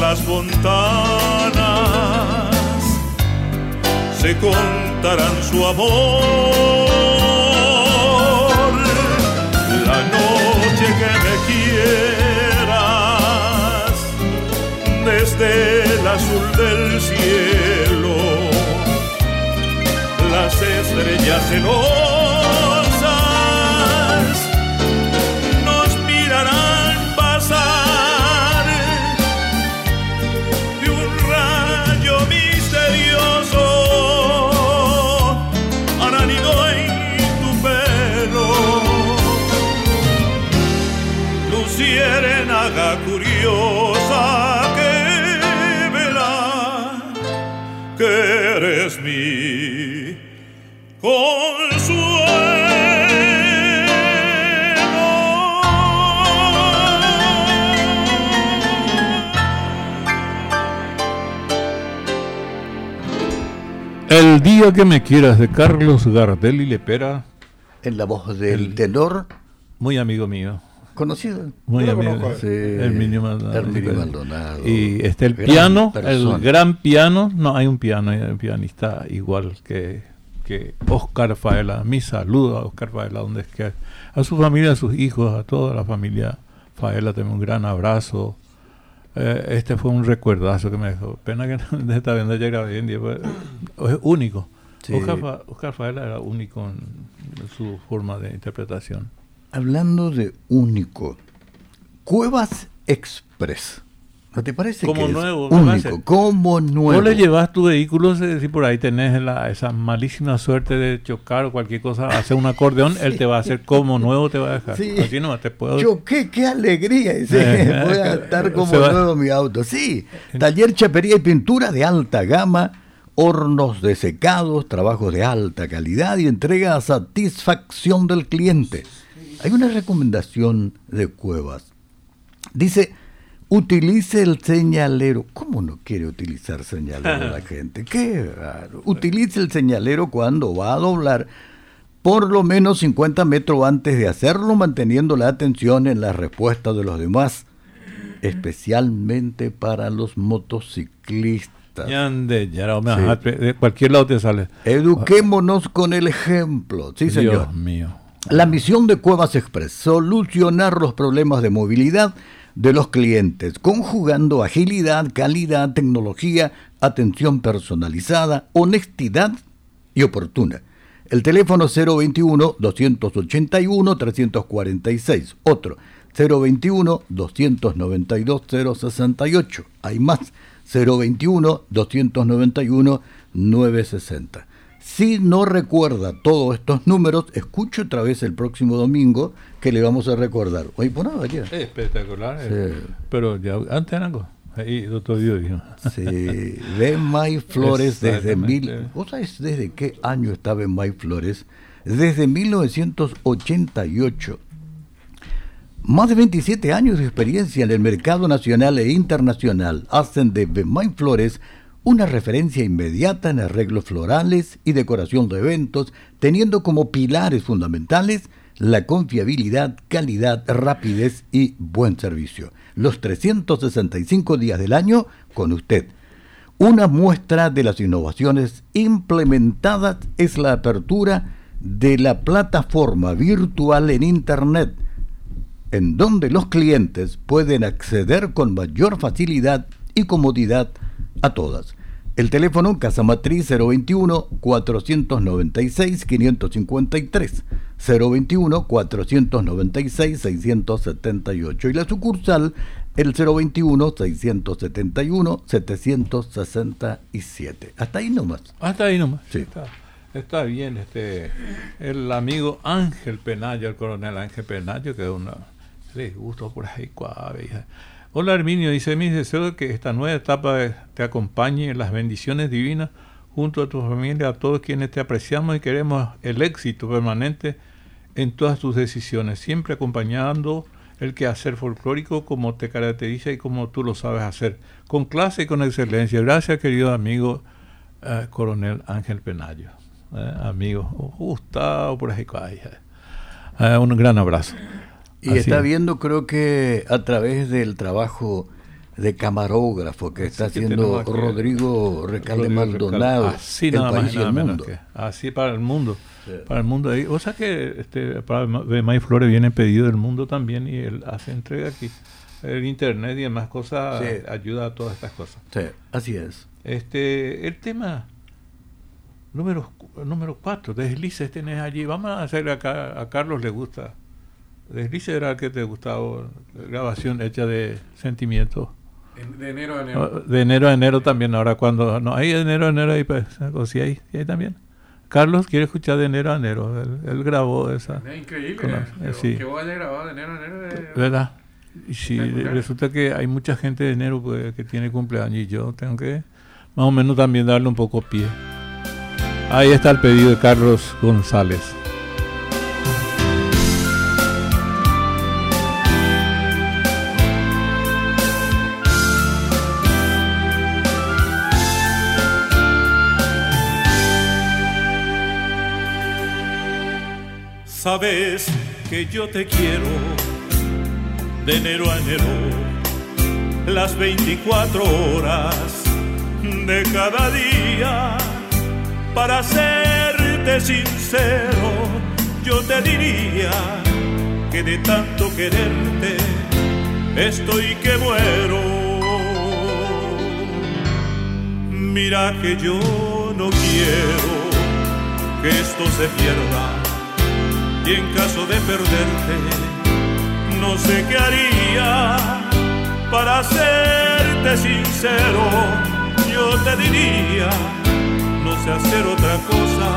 las fontanas se contarán su amor. La noche que me quieras desde el azul del cielo, las estrellas celosas curiosa que verá que eres mi consuelo. El día que me quieras de Carlos Gardel y Lepera, En la voz del El- tenor muy amigo mío. Conocido. Muy amigo. conozco, Sí, Herminio Maldonado. Herminio Maldonado. Y este el Gran piano, persona. el gran piano, no hay un piano, hay un pianista igual que, que Oscar Faela. Mi saludo a Oscar Faela, donde es que a su familia, a sus hijos, a toda la familia Faela, también un gran abrazo. Eh, este fue un recuerdazo que me dejó. Pena que [LAUGHS] no de esta vez ya grabé en día, es único. Sí. Oscar, Fa- Oscar Faela era único en su forma de interpretación. Hablando de único, Cuevas Express. ¿No te parece Como que nuevo, es único? Como nuevo. Vos le llevas tu vehículo, si por ahí tenés la, esa malísima suerte de chocar o cualquier cosa, hacer un acordeón, él te va a hacer como nuevo, te va a dejar. Sí. Así no te puedo... Choqué, qué alegría. Eh, [LAUGHS] voy a estar como nuevo mi auto. Sí, taller, chapería y pintura de alta gama, hornos de secados, trabajos de alta calidad y entrega a satisfacción del cliente. Hay una recomendación de Cuevas. Dice, utilice el señalero. ¿Cómo no quiere utilizar señalero la [LAUGHS] gente? Qué raro. Utilice el señalero cuando va a doblar por lo menos 50 metros antes de hacerlo, manteniendo la atención en la respuesta de los demás, especialmente para los motociclistas. De cualquier lado te sale. Eduquémonos con el ejemplo. Sí, señor. Dios mío. La misión de Cuevas Express, solucionar los problemas de movilidad de los clientes, conjugando agilidad, calidad, tecnología, atención personalizada, honestidad y oportuna. El teléfono 021-281-346. Otro, 021-292-068. Hay más, 021-291-960. Si no recuerda todos estos números, escuche otra vez el próximo domingo que le vamos a recordar. Hoy por nada, ya. Espectacular. eh. Sí. Pero ya antes algo. Ahí, doctor Dios dijo. Sí, Ben May Flores desde mil. ¿Vos sabés desde qué año está Ben May Flores? desde 1988. Más de 27 años de experiencia en el mercado nacional e internacional hacen de Bemain Flores una referencia inmediata en arreglos florales y decoración de eventos, teniendo como pilares fundamentales la confiabilidad, calidad, rapidez y buen servicio. Los 365 días del año con usted. Una muestra de las innovaciones implementadas es la apertura de la plataforma virtual en Internet, en donde los clientes pueden acceder con mayor facilidad y comodidad a todas. El teléfono Casa Matriz 021 496 553 021 496 678 y la sucursal el 021 671 767. Hasta ahí nomás. Hasta ahí nomás. Sí. Está, está bien este el amigo Ángel Penayo, el coronel Ángel Penayo, que es una le gustó por ahí cuave. Hola Herminio, dice mis deseos que esta nueva etapa te acompañe en las bendiciones divinas junto a tu familia, a todos quienes te apreciamos y queremos el éxito permanente en todas tus decisiones, siempre acompañando el quehacer folclórico como te caracteriza y como tú lo sabes hacer, con clase y con excelencia. Gracias querido amigo eh, coronel Ángel Penayo, eh, amigo Gustavo por ahí. Eh, un gran abrazo. Y Así está es. viendo, creo que a través del trabajo de camarógrafo que está Así haciendo que Rodrigo Recalde Maldonado, Así el nada más país y y nada el menos mundo. que- así para el mundo. Sí. Para el mundo. ahí. O sea que este, para May Flores viene pedido del mundo también y él hace entrega aquí. El internet y demás cosas Sí. ayuda a todas estas cosas. Sí, así es. Este, el tema número número 4, deslices tenés allí. Vamos a hacer acá, a Carlos le gusta. Deslices era el que te gustaba, grabación hecha de sentimientos. De enero a enero. De enero a enero también, ahora cuando... No, hay de enero a enero ahí, pues, o sí hay, sí hay también. Carlos quiere escuchar de enero a enero, él, él grabó esa, Es increíble. Con que, eh, sí. que vos hayas grabado de enero a enero. ¿verdad? Y si resulta que hay mucha gente de enero pues, que tiene cumpleaños y yo tengo que más o menos también darle un poco pie. Ahí está el pedido de Carlos González. Sabes que yo te quiero de enero a enero, las 24 horas de cada día. Para serte sincero, yo te diría que de tanto quererte estoy que muero. Mira que yo no quiero que esto se pierda y en caso de perderte no sé qué haría. Para serte sincero yo te diría no sé hacer otra cosa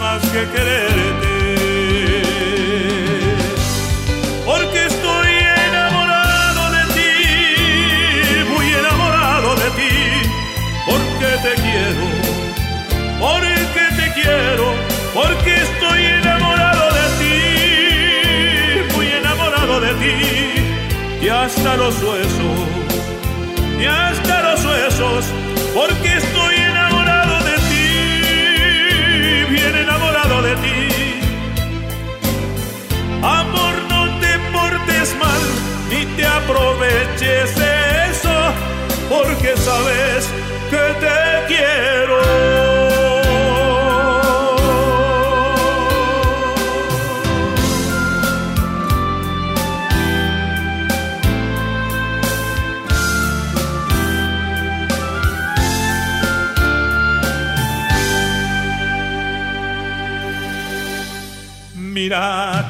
más que quererte. Porque estoy enamorado de ti muy enamorado de ti. Porque te quiero porque te quiero, porque hasta los huesos, y hasta los huesos, porque estoy enamorado de ti, bien enamorado de ti. Amor, no te portes mal, ni te aproveches eso, porque sabes que te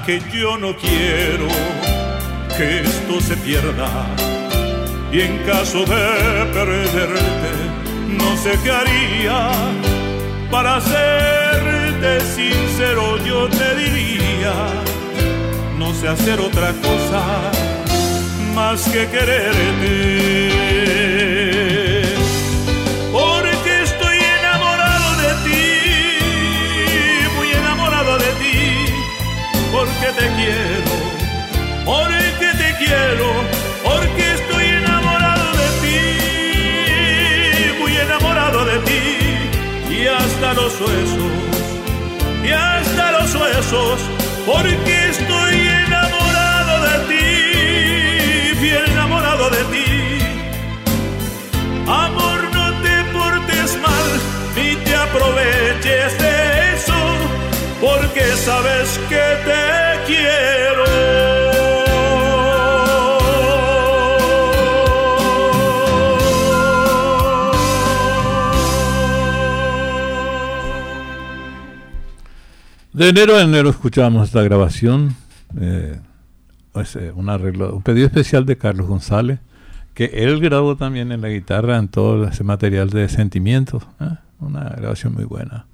que yo no quiero que esto se pierda. Y en caso de perderte no sé qué haría. Para serte sincero yo te diría no sé hacer otra cosa más que quererte porque te quiero, porque te quiero, porque estoy enamorado de ti, muy enamorado de ti, y hasta los huesos, y hasta los huesos, porque estoy enamorado de ti, bien enamorado de ti. Amor, no te portes mal, ni te aproveches de eso porque sabes que te quiero. De enero a enero escuchábamos esta grabación, eh, pues, eh, un arreglo, un pedido especial de Carlos González, que él grabó también en la guitarra en todo ese material de sentimientos. ¿eh? Una grabación muy buena,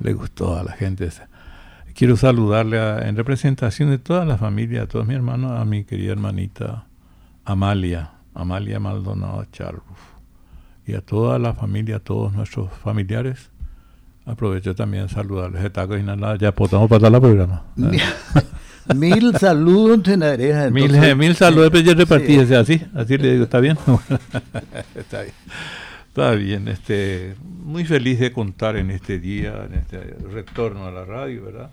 le gustó a la gente. Quiero saludarle a- en representación de toda la familia, a todos mis hermanos, a mi querida hermanita Amalia, Amalia Maldonado Charruf, y a toda la familia, a todos nuestros familiares. Aprovecho también de saludarles. Etaco y nada, ya podemos pasar la programa. [LAUGHS] Mil saludos, Tenareja. Mil, eh, mil saludos, pues yo repartí, Sí. así, así le digo, ¿está bien? [LAUGHS] está bien. Está bien, este, muy feliz de contar en este día, en este retorno a la radio, ¿verdad?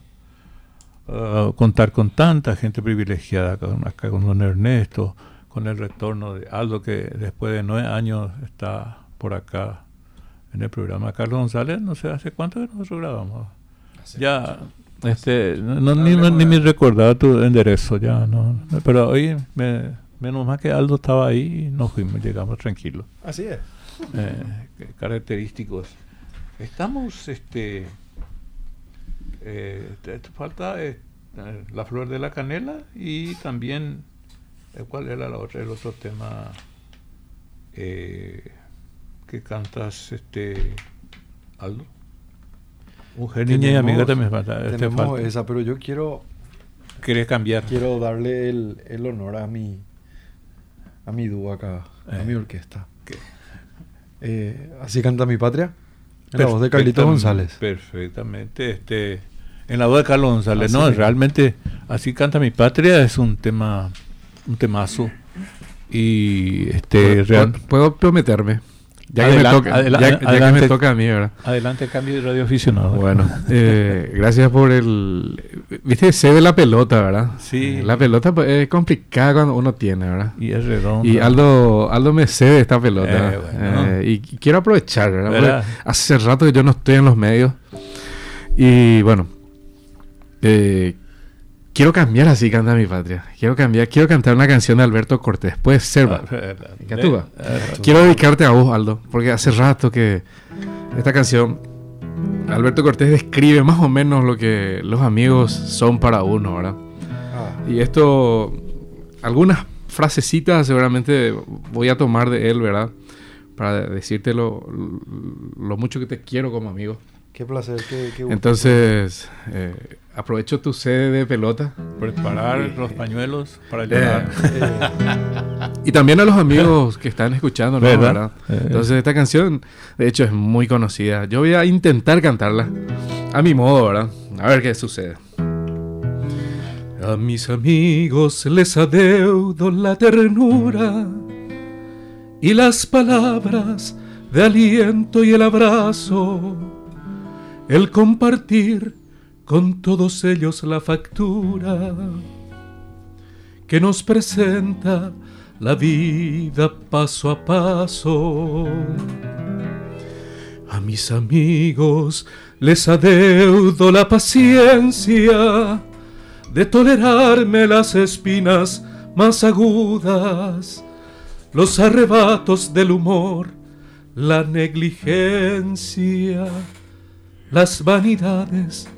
Ah, contar con tanta gente privilegiada, con, acá con don Ernesto, con el retorno de Aldo, que después de nueve años está por acá en el programa. Carlos González, no sé hace cuánto que nosotros grabamos. Ya, este, no, no, ni, me- ni me recordaba tu enderezo, ya, no. Pero hoy, me, menos mal que Aldo estaba ahí y nos fuimos, llegamos tranquilos. Así es. Eh, característicos. Estamos, este, eh, te- te falta eh, la flor de la canela y también, eh, ¿cuál era la otra, el otro tema eh, que cantas, este, Aldo? Mujer, niña y amiga también falta. este tenemos falta. esa, pero yo quiero ¿Querés cambiar? quiero darle el, el honor a mi a mi dúo acá, a Eh. mi orquesta. Así canta mi patria. En la voz de Carlitos González. Perfectamente. Este, en la voz de Carlos González. Así no, realmente, así canta mi patria es un tema, un temazo. Y este, ¿Puedo, real- puedo prometerme? Ya, que me, toca, adela- ya- ya que me toca a mí, ¿verdad? adelante, cambio de radio aficionado. Bueno, [LAUGHS] eh, gracias por el... Viste, sé de la pelota, ¿verdad? Sí. La pelota pues, es complicada cuando uno tiene, ¿verdad? Y es redondo. Y Aldo, Aldo me cede esta pelota. Eh, bueno. Eh, y qu- quiero aprovechar, ¿verdad? Hace rato que yo no estoy en los medios. Y bueno, eh, quiero cambiar así canta mi patria. Quiero cambiar, quiero cantar una canción de Alberto Cortés. Puede ser, Ah, ¿va? eh, ¿Qué tú va? eh, Quiero dedicarte a vos, Aldo, porque hace rato que esta canción, Alberto Cortés describe más o menos lo que los amigos son para uno, ¿verdad? Ah, Y esto, algunas frasecitas seguramente voy a tomar de él, ¿verdad? Para decirte lo, lo mucho que te quiero como amigo. Qué placer, qué, qué gusto. Entonces, eh, aprovecho tu sede de pelota. Preparar los pañuelos para Eh, llorar. [LAUGHS] Y también a los amigos que están escuchando, ¿no? ¿Verdad? ¿verdad? Eh. Entonces, esta canción, de hecho, es muy conocida. Yo voy a intentar cantarla a mi modo, ¿verdad? A ver qué sucede. A mis amigos les adeudo la ternura y las palabras de aliento y el abrazo, el compartir con todos ellos la factura que nos presenta la vida paso a paso. A mis amigos les adeudo la paciencia de tolerarme las espinas más agudas, los arrebatos del humor, la negligencia, las vanidades,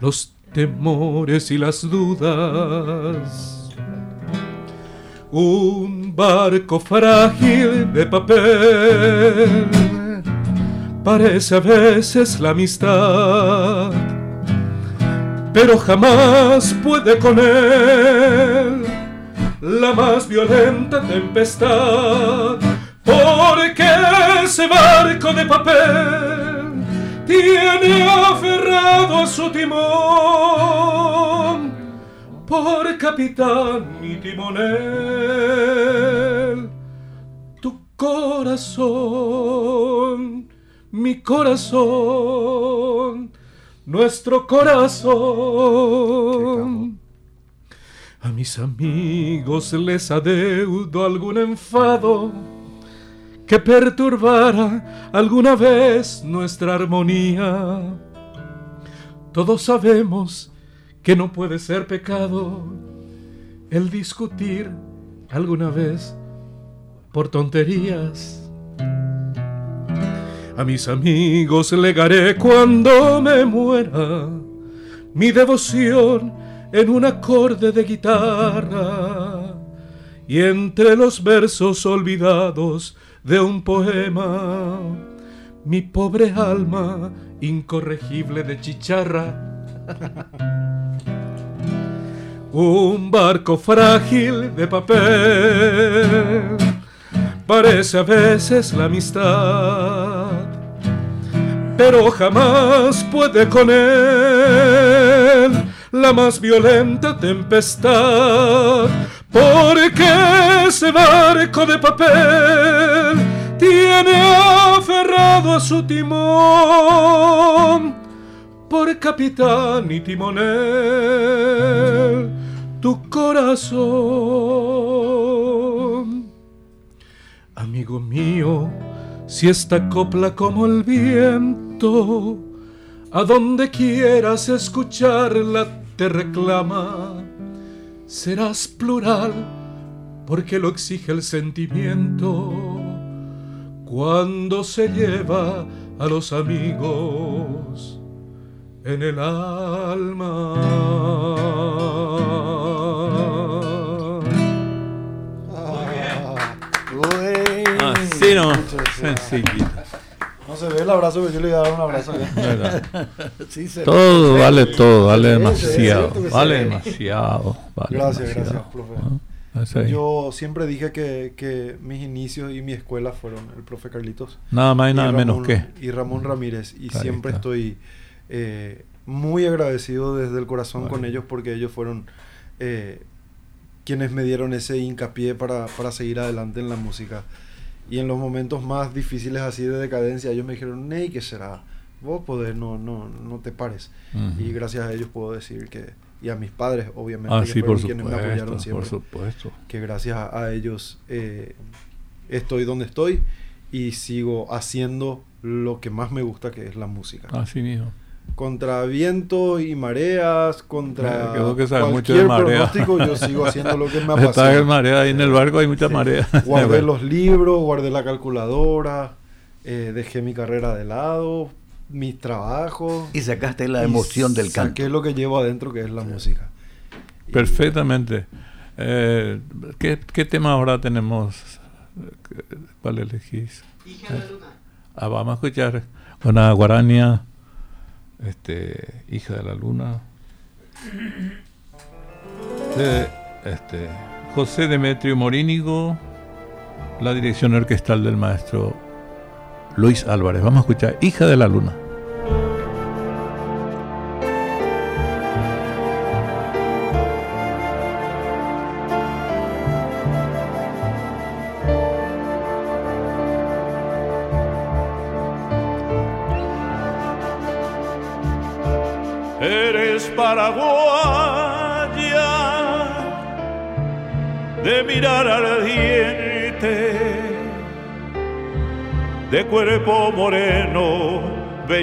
los temores y las dudas. Un barco frágil de papel parece a veces la amistad, pero jamás puede con él la más violenta tempestad, porque ese barco de papel tiene aferrado a su timón por capitán mi timonel, tu corazón, mi corazón, nuestro corazón. A mis amigos les adeudo algún enfado que perturbara alguna vez nuestra armonía. Todos sabemos que no puede ser pecado el discutir alguna vez por tonterías. A mis amigos legaré cuando me muera mi devoción en un acorde de guitarra y entre los versos olvidados de un poema. Mi pobre alma incorregible de chicharra. un barco frágil de papel. Parece a veces la amistad, pero jamás puede con él. La más violenta tempestad, porque ese barco de papel tiene aferrado a su timón por capitán y timonel tu corazón. Amigo mío, si esta copla como el viento, a donde quieras escucharla te reclama, serás plural porque lo exige el sentimiento cuando se lleva a los amigos en el alma. Así no, sencillito. Se ve el abrazo que yo le iba a dar un abrazo. [LAUGHS] [LAUGHS] Sí, se- Todo vale todo, vale Sí, demasiado, vale demasiado. vale Gracias, demasiado. gracias, profe. Ahí. Yo siempre dije que, que mis inicios y mi escuela fueron el profe Carlitos. Nada más y nada menos Ramón- que. Y Ramón Ramírez. Y siempre estoy eh, muy agradecido desde el corazón con ellos porque ellos fueron eh, quienes me dieron ese hincapié para, para seguir adelante en la música. Y en los momentos más difíciles así de decadencia, ellos me dijeron, Ney, ¿qué será? Vos podés, no, no, no te pares. Y gracias a ellos puedo decir que, y a mis padres, obviamente, Ah, que sí, por quienes me apoyaron supuesto, siempre por supuesto. que gracias a, a ellos eh, estoy donde estoy y sigo haciendo lo que más me gusta, que es la música. Así mismo. Contra viento y mareas, contra Eh, quedó que sabe mucho cualquier de marea. pronóstico, yo sigo haciendo lo que me [LAUGHS] Está en apasiona. marea, ahí en el barco hay mucha Sí. marea. [LAUGHS] Guardé los libros, guardé la calculadora, eh, dejé mi carrera de lado, mis trabajos. Y sacaste la y emoción del canto. Saqué lo que llevo adentro, que es la música. Y- Perfectamente. Eh, ¿qué, ¿Qué tema ahora tenemos? ¿Cuál elegís? Ah, vamos a escuchar una guarania, este, hija de la luna, este, José Demetrio Morínigo, la dirección orquestal del maestro Luis Álvarez. Vamos a escuchar Hija de la Luna.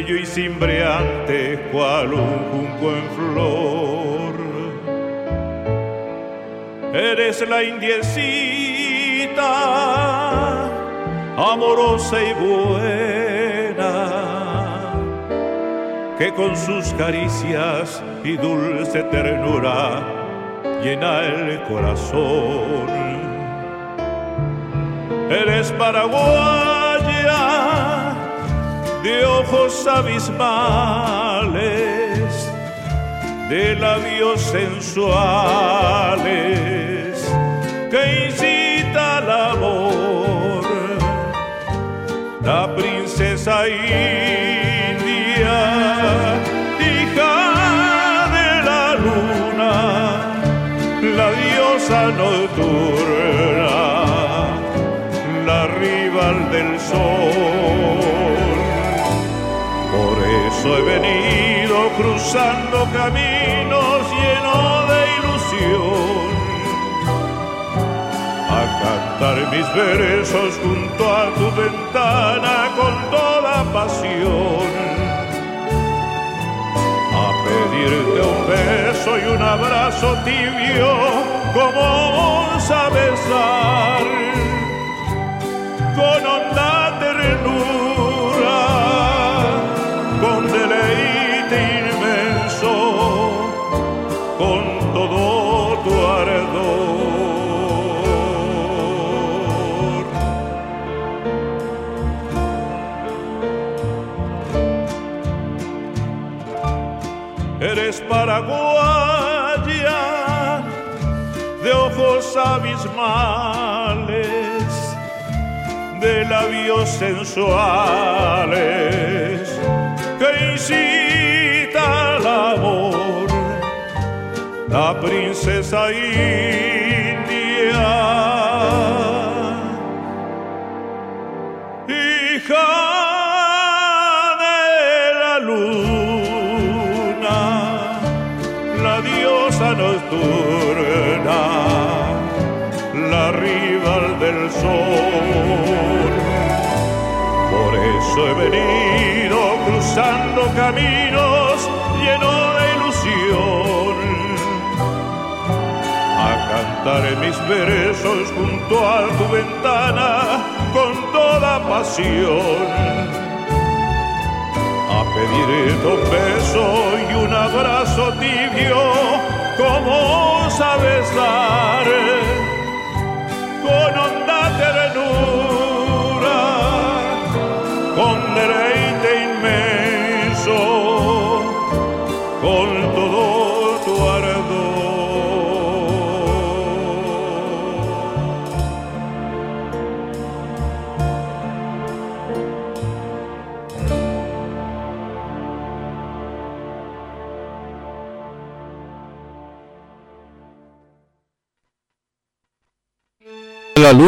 Y cimbreante, cual un junco en flor. Eres la indiecita, amorosa y buena que con sus caricias y dulce ternura llena el corazón. Eres paraguaya de ojos abismales, de labios sensuales que incita al amor la princesa india, hija de la luna, la diosa nocturna, la rival del sol. Eso he venido cruzando caminos llenos de ilusión a cantar mis versos junto a tu ventana con toda pasión, a pedirte un beso y un abrazo tibio como sabes dar, paraguaya de ojos abismales, de labios sensuales que incita al amor, la princesa india. He venido cruzando caminos lleno de ilusión. A cantar mis versos junto a tu ventana con toda pasión, a pedirte un beso y un abrazo tibio como sabes dar,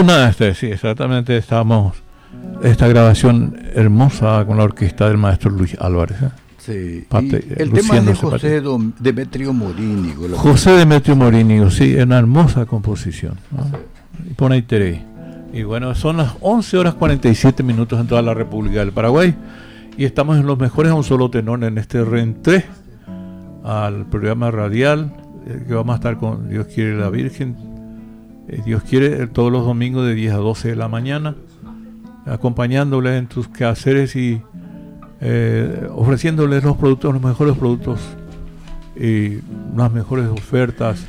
luna, este, sí, exactamente, estamos, esta grabación hermosa con la orquesta del maestro Luis Álvarez. ¿eh? Sí. El tema es de José Dom- Demetrio Morínigo. José Demetrio Morínigo, sí, una hermosa composición. ¿no? Y pone ahí Terey. Y bueno, son las 11 horas 47 minutos en toda la República del Paraguay. Y estamos en los mejores a un solo tenor en este reentré al programa radial eh, que vamos a estar con Dios quiere la Virgen. Eh, Dios quiere eh, todos los domingos de 10 a 12 de la mañana, acompañándoles en tus quehaceres y eh, ofreciéndoles los productos, los mejores productos y las mejores ofertas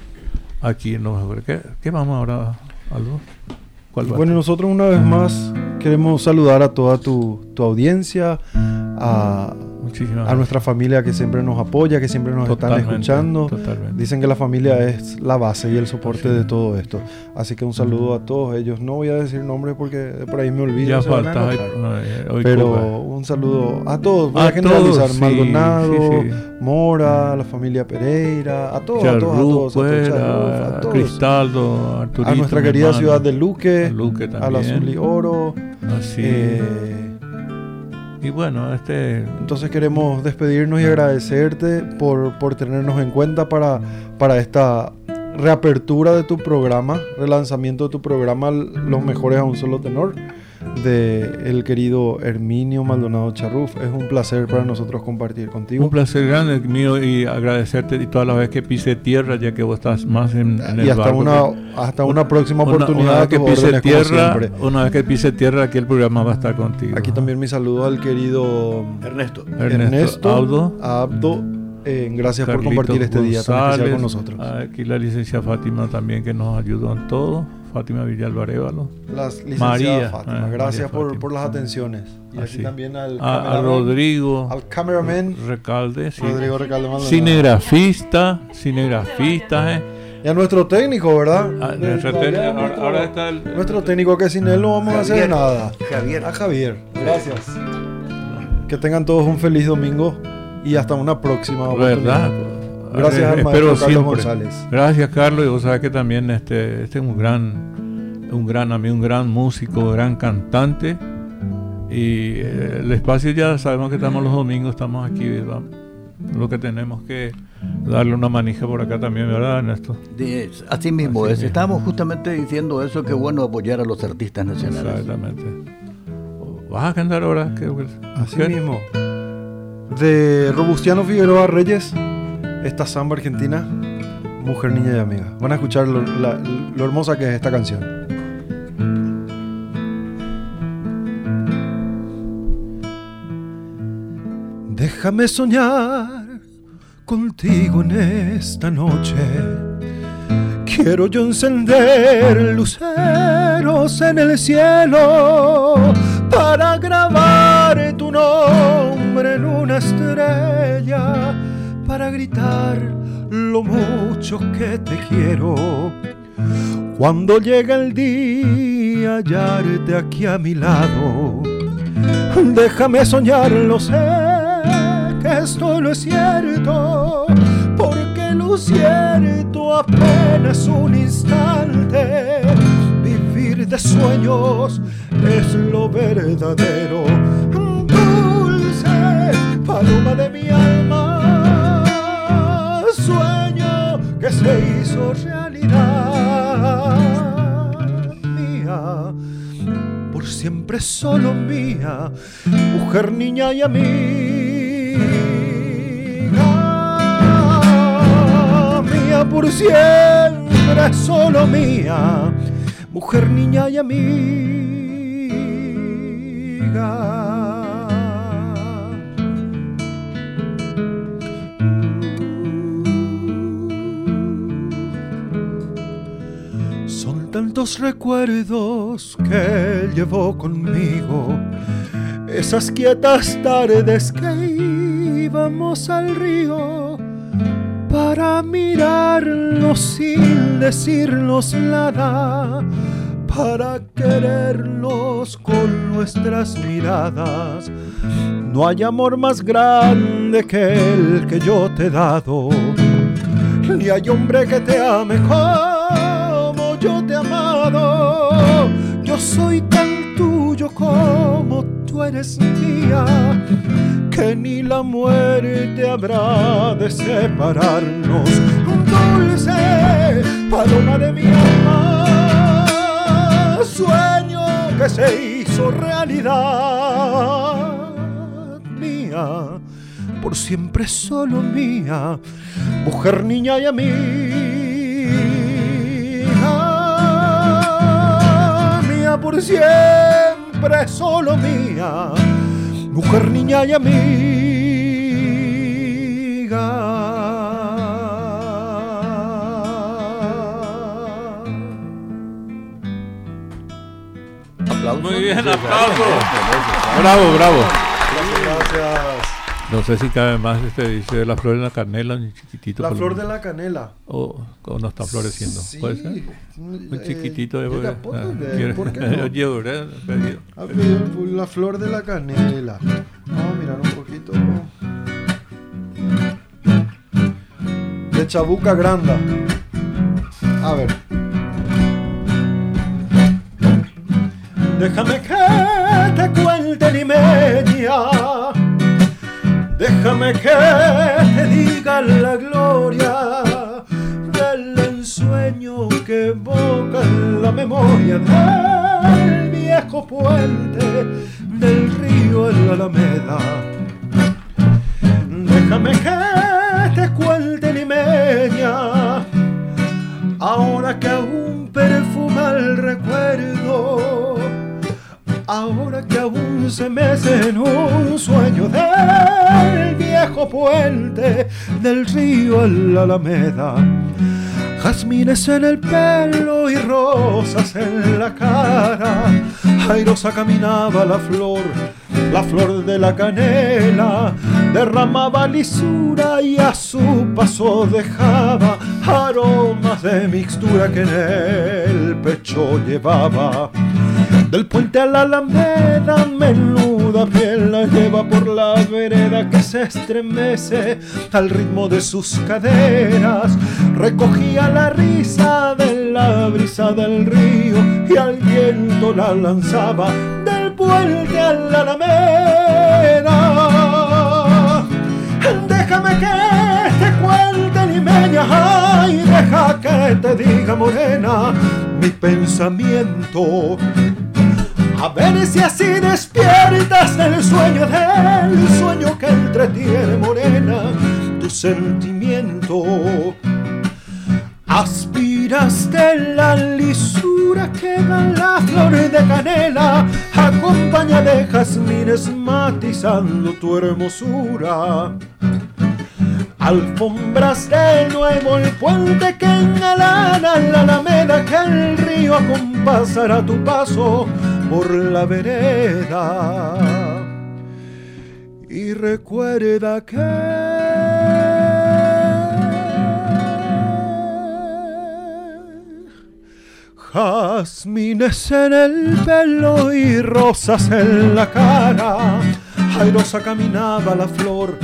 aquí en los mejores. ¿Qué, qué vamos ahora, Aldo? ¿Cuál va? Bueno, nosotros una vez más queremos saludar a toda tu, tu audiencia, a, Muchísimas a nuestra familia que siempre nos apoya, que siempre nos Totalmente, están escuchando. totalmente. Dicen que la familia es la base y el soporte de todo esto. Así que un saludo a todos ellos. No voy a decir nombres porque por ahí me olvido. Ya a falta. eh, hoy Pero un saludo a todos. Voy A a, generalizar. todos, sí, Maldonado, sí, sí. Mora, la familia Pereira, a todos, a todos, a todos, a todos, a todos. Cristaldo, Arturito. a nuestra querida hermano, ciudad de Luque, a Luque. Azul y Oro. Así. eh, y bueno, este. entonces queremos despedirnos y agradecerte por, por tenernos en cuenta para, para esta reapertura de tu programa, relanzamiento de tu programa Los Mejores a un Solo Tenor, de el querido Herminio Maldonado Charruf. Es un placer para nosotros compartir contigo. Un placer grande mío y agradecerte y todas las veces que pise tierra, ya que vos estás más en, en el y hasta barco una, hasta una próxima Una- oportunidad. Una, a vez que pise tierra, una vez que pise tierra, aquí el programa va a estar contigo. Aquí también mi saludo al querido Ernesto. Ernesto, Ernesto, Abdo, Abdo. eh, gracias por Carlitos compartir este día tan especial González, con nosotros. Aquí la licencia Fátima también que nos ayudó en todo. Fátima Villalba Arévalo. Las María, Fátima, ah, gracias María por, Fátima. por las atenciones. Y Así. aquí también al, A, a cameraman, Rodrigo al cameraman Recalde, sí. Rodrigo Recalde Maldonado. cinegrafista, cinegrafista, eh. Y a nuestro técnico, ¿verdad? Ah, De- nuestro técnico, ahora, nuestro- ahora está el, Nuestro técnico que sin él no vamos a hacer nada. Javier. A Javier. Gracias. Que tengan todos un feliz domingo y hasta una próxima oportunidad. ¿Verdad? Gracias al maestro Carlos siempre. González. Gracias, Carlos. Y vos sabés que también este, este es un gran, un gran amigo, un gran músico, gran cantante. Y eh, el espacio ya sabemos que estamos los domingos, estamos aquí, lo que tenemos que darle una manija por acá también, ¿verdad, Ernesto? así mismo es. Estamos justamente diciendo eso, que bueno apoyar a los artistas nacionales. Exactamente. ¿Vas a cantar ahora? Así mismo. De Robustiano Figueroa Reyes, esta samba argentina, Mujer, Niña y Amiga. Van a escuchar lo hermosa que es esta canción. Déjame soñar contigo en esta noche. Quiero yo encender luceros en el cielo para grabar tu nombre en una estrella, para gritar lo mucho que te quiero. Cuando llega el día, hallarte aquí a mi lado. Déjame soñar, lo sé que esto no es cierto, porque lo cierto apenas un instante. Vivir de sueños es lo verdadero. Dulce paloma de mi alma, que se hizo realidad mía por siempre solo mía, mujer, niña y amiga. mía por siempre, solo mía, mujer, niña y amiga. Tantos recuerdos que llevo conmigo, esas quietas tardes que íbamos al río para mirarnos sin decirnos nada, para querernos con nuestras miradas. No hay amor más grande que el que yo te he dado, ni hay hombre que te ame como yo te he Yo soy tan tuyo como tú eres mía que ni la muerte habrá de separarnos. Dulce paloma de mi alma, sueño que se hizo realidad mía, por siempre solo mía, mujer, niña y amiga. Por siempre solo mía mujer, niña y amiga. Muy bien, aplauso. Bravo, bravo. Gracias. No sé si cabe más, este dice la flor de la canela, un chiquitito. La flor de la canela. O, no está floreciendo. Sí. ¿Puede ser? Un chiquitito de... Eh, ¿Por qué [LAUGHS] no? Yo ah, La flor de la canela. Vamos a mirar un poquito. De Chabuca Granda. A ver. Déjame que te cuente limeña Déjame que te diga la gloria del ensueño que evoca la memoria del viejo puente del río en la Alameda. Déjame que te cuente limeña, ahora que aún perfuma el recuerdo ahora que aún se mece en un sueño del viejo puente del río a la Alameda. Jazmines en el pelo y rosas en la cara. Airosa caminaba la flor, la flor de la canela. Derramaba lisura y a su paso dejaba aromas de mixtura que en el pecho llevaba. Del puente a la alameda, menuda piel la lleva por la vereda que se estremece al ritmo de sus caderas. Recogía la risa de la brisa del río y al viento la lanzaba del vuelta a la alameda. Déjame que te cuente limeña, ay, deja que te diga morena mi pensamiento. A ver si así despiertas del sueño del sueño que entretiene morena tu sentimiento. Aspiras de la lisura que dan las flores de canela, acompaña de jazmines matizando tu hermosura. Alfombras de nuevo el puente que engalana la alameda que el río acompasará tu paso por la vereda. Y recuerda que jazmines en el pelo y rosas en la cara. Airosa caminaba la flor,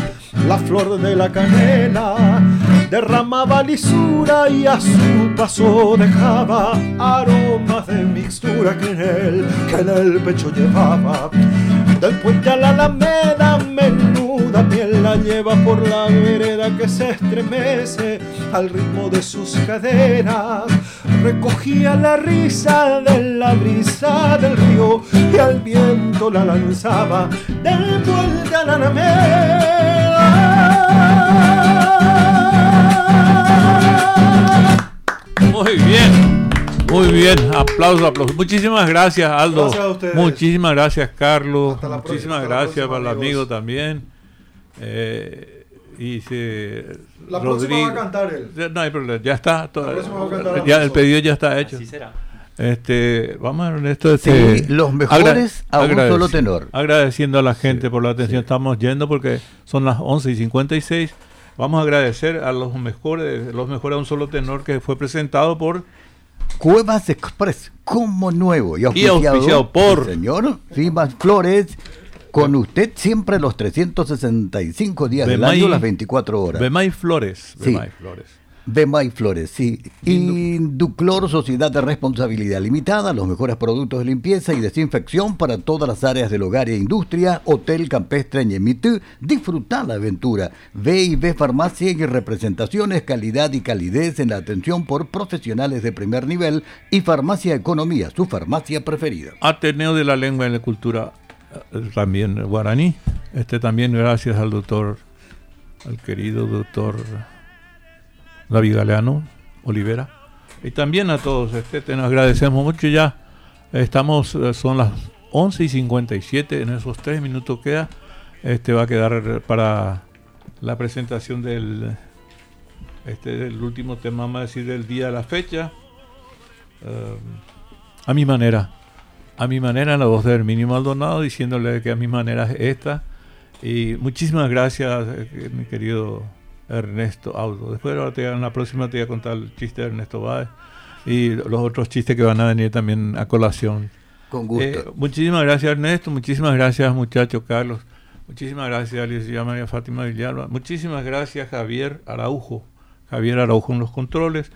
la flor de la canela, derramaba lisura y a su paso dejaba aromas de mixtura que en él, que en el pecho llevaba. Del puente a la alameda, menuda piel la lleva por la vereda que se estremece al ritmo de sus caderas. Recogía la risa de la brisa del río y al viento la lanzaba del puente a la alameda. Muy bien, muy bien. Aplausos, aplausos. Muchísimas gracias, Aldo. Gracias a ustedes. Muchísimas gracias, Carlos. Hasta la Muchísimas próxima, gracias para el amigo también. Eh, y se, La próxima va a cantar él. Ya, No hay problema, ya está. todo- La próxima va a cantar ya, el pedido ya está hecho. Así será. Este, vamos a Ernesto. Sí, Este, los mejores a un solo tenor. Agradeciendo a la gente por la atención. Estamos yendo porque son las 11 y 56. Vamos a agradecer a los mejores, los mejores a un solo tenor que fue presentado por Cuevas Express, como nuevo y Y auspiciado, auspiciado por- señor Simas Flores. Con usted siempre los 365 días del Bemay- año, las 24 horas. Bemay Flores. Sí. Bemay Flores. Bemay Flores, sí. Induclor, Sociedad de Responsabilidad Limitada, los mejores productos de limpieza y desinfección para todas las áreas del hogar e industria. Hotel Campestre Ñemitú, disfruta la aventura. V y B Farmacia y representaciones, calidad y calidez en la atención por profesionales de primer nivel. Y Farmacia Economía, su farmacia preferida. Ateneo de la Lengua y la Cultura, eh, también guaraní. Este también gracias al doctor, al querido doctor David Galeano Olivera. Y también a todos, este, te nos agradecemos mucho ya. Estamos, eh, son las 11 y 57, en esos tres minutos queda. Este va a quedar para la presentación del, este, del último tema, vamos a decir, del día de la fecha. Eh, a mi manera a mi manera la voz de Herminio Maldonado, diciéndole que a mi manera es esta. Y muchísimas gracias, eh, mi querido Ernesto Auto. Después ahora te- en la próxima te voy a contar el chiste de Ernesto Báez y los otros chistes que van a venir también a colación. Con gusto. Eh, muchísimas gracias Ernesto, muchísimas gracias muchacho Carlos, muchísimas gracias Alicia María Fátima Villalba, muchísimas gracias Javier Araujo, Javier Araujo en los controles,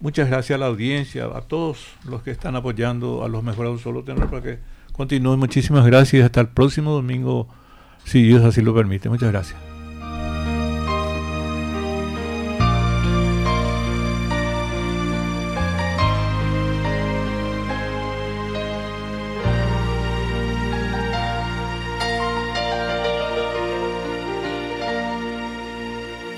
muchas gracias a la audiencia, a todos los que están apoyando a los mejores solo tenor para que continúen, muchísimas gracias y hasta el próximo domingo, si Dios así lo permite, muchas gracias.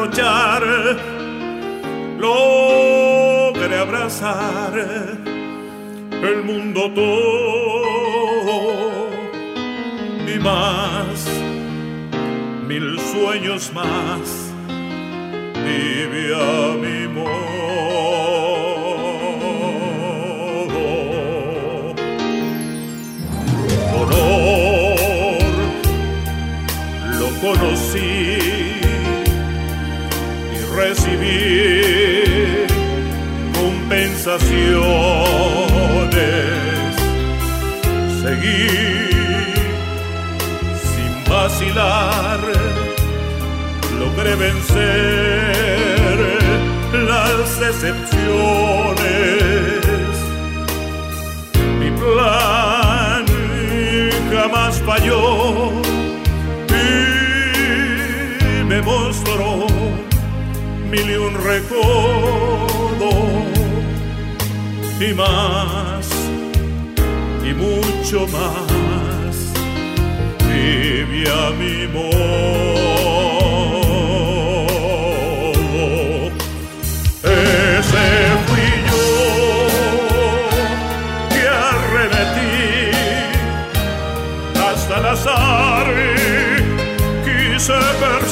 derrochar, logre abrazar el mundo todo y más, mil sueños más, tibia mi modo. Honor, lo conocí y recibí compensaciones. Seguí sin vacilar, logré vencer las decepciones. Mi plan jamás falló y me mostró mil y un recodo y más y mucho más vive a mi modo. Ese fui yo que arremetí hasta el azar quise perseguir